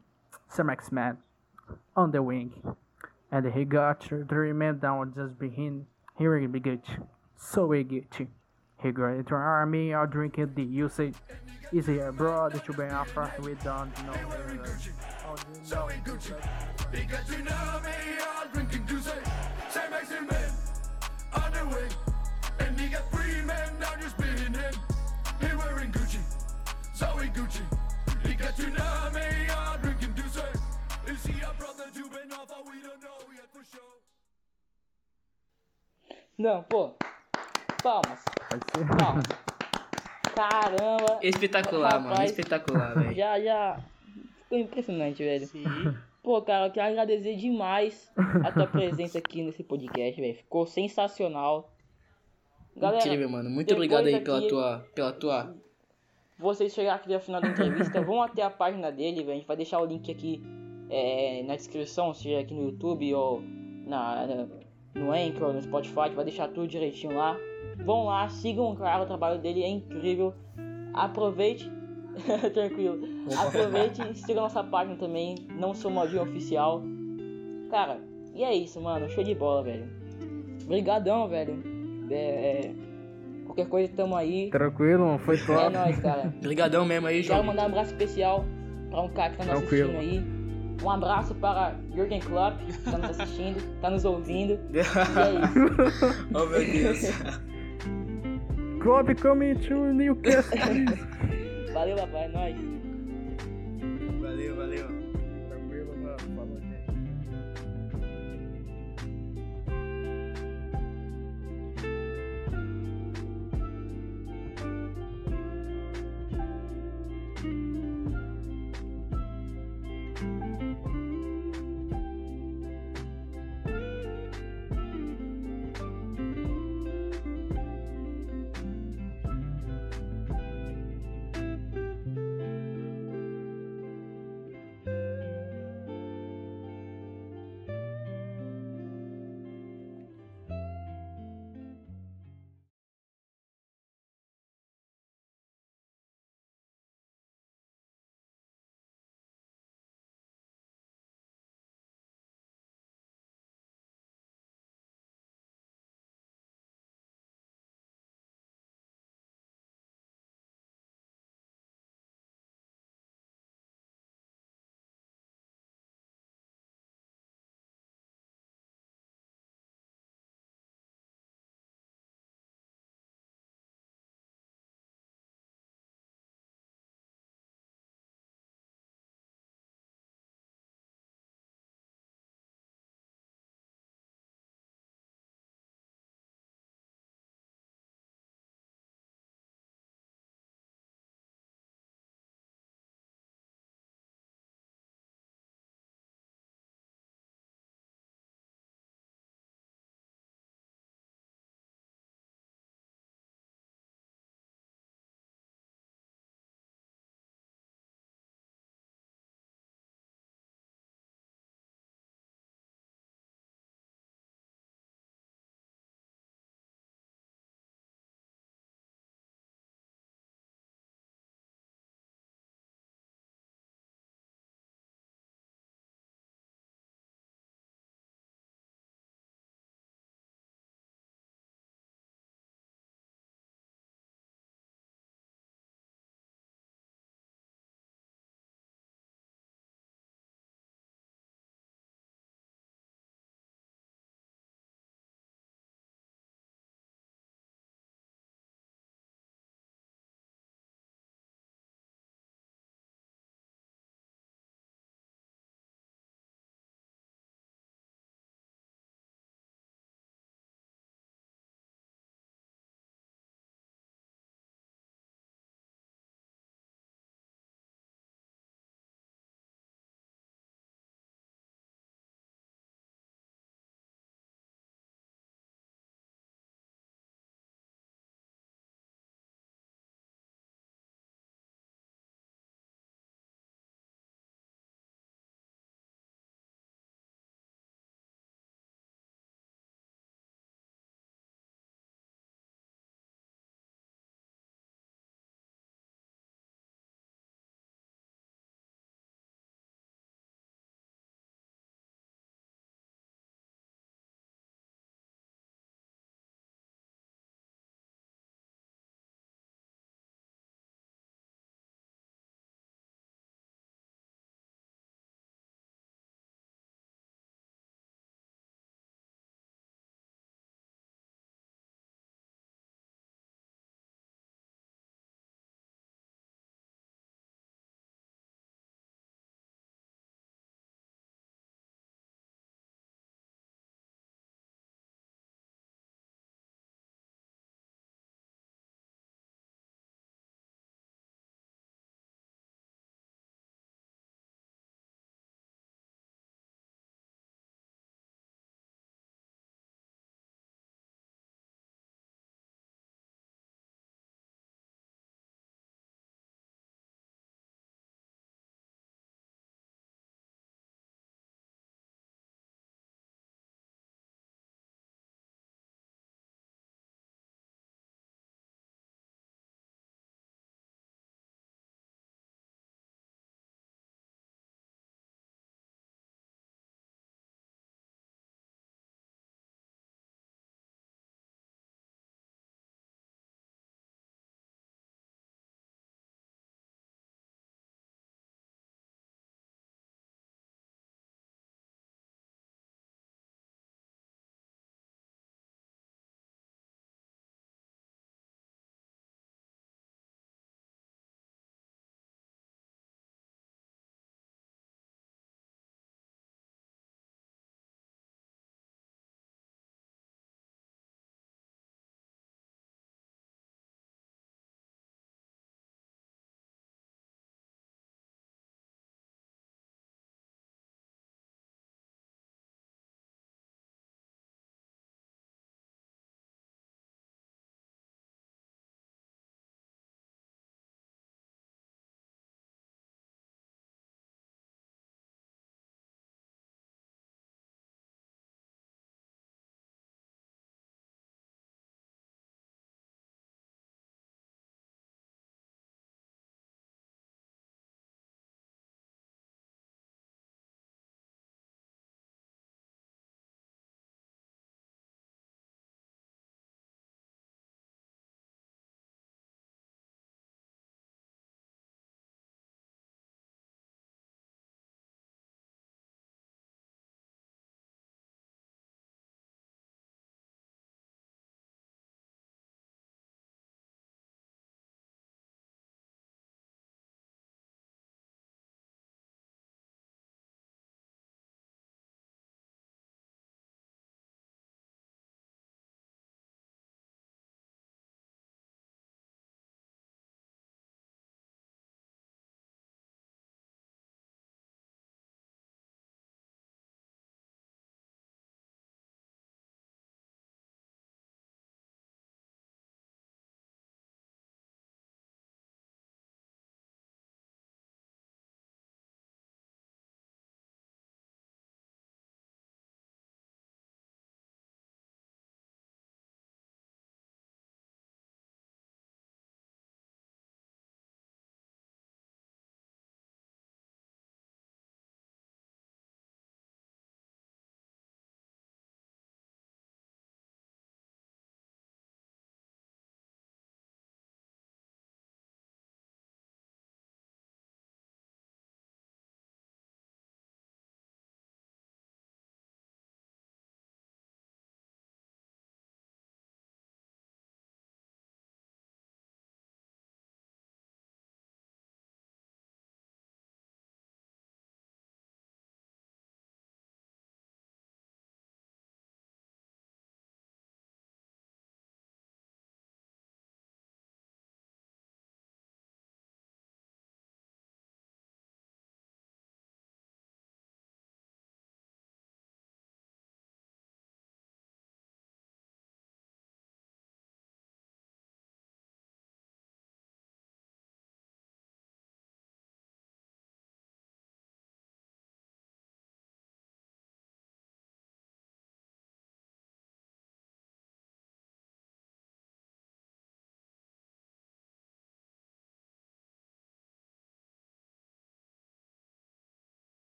some X-Men on the wing. And he got three men down just behind. He will be good. Soegeti. Regarding to army or drinking the usage is here abroad to we don't know. So Gucci, because we know me, all drinking juice, same and got you're spitting him. He wearing Gucci, Gucci, because we know me, all drinking is he a brother to Ben Alpha, we don't know yet for sure.
Não, pô, Palmas,
Pode ser.
palmas. Caramba.
Espetacular, mano.
Rapaz.
Espetacular, velho.
Já, já. Ficou impressionante, velho.
Sim.
Pô, cara, eu quero agradecer demais a tua presença aqui nesse podcast, velho. Ficou sensacional. Galera,
Incrível, mano. Muito obrigado aí pela tua. Pela tua.
vocês chegaram aqui no final da entrevista, vão até a página dele, velho. A gente vai deixar o link aqui é, na descrição, seja aqui no YouTube ou na, na- no Anchor, no Spotify. A gente vai deixar tudo direitinho lá. Vão lá, sigam o cara, o trabalho dele é incrível. Aproveite. [LAUGHS] Tranquilo. Aproveite e siga nossa página também. Não sou modinho oficial. Cara, e é isso, mano. Show de bola, velho. Obrigadão, velho. É, é, qualquer coisa, tamo aí.
Tranquilo, mano, foi
É
top.
nóis, cara. [LAUGHS]
Obrigadão mesmo aí,
Quero
João.
mandar um abraço especial para um cara que tá nos
Tranquilo.
assistindo aí. Um abraço para Jürgen Klopp, que tá nos assistindo, tá nos ouvindo. [LAUGHS] E é isso.
oh, meu Deus.
Klopp coming to Newcastle.
Valeu, papai. É nóis.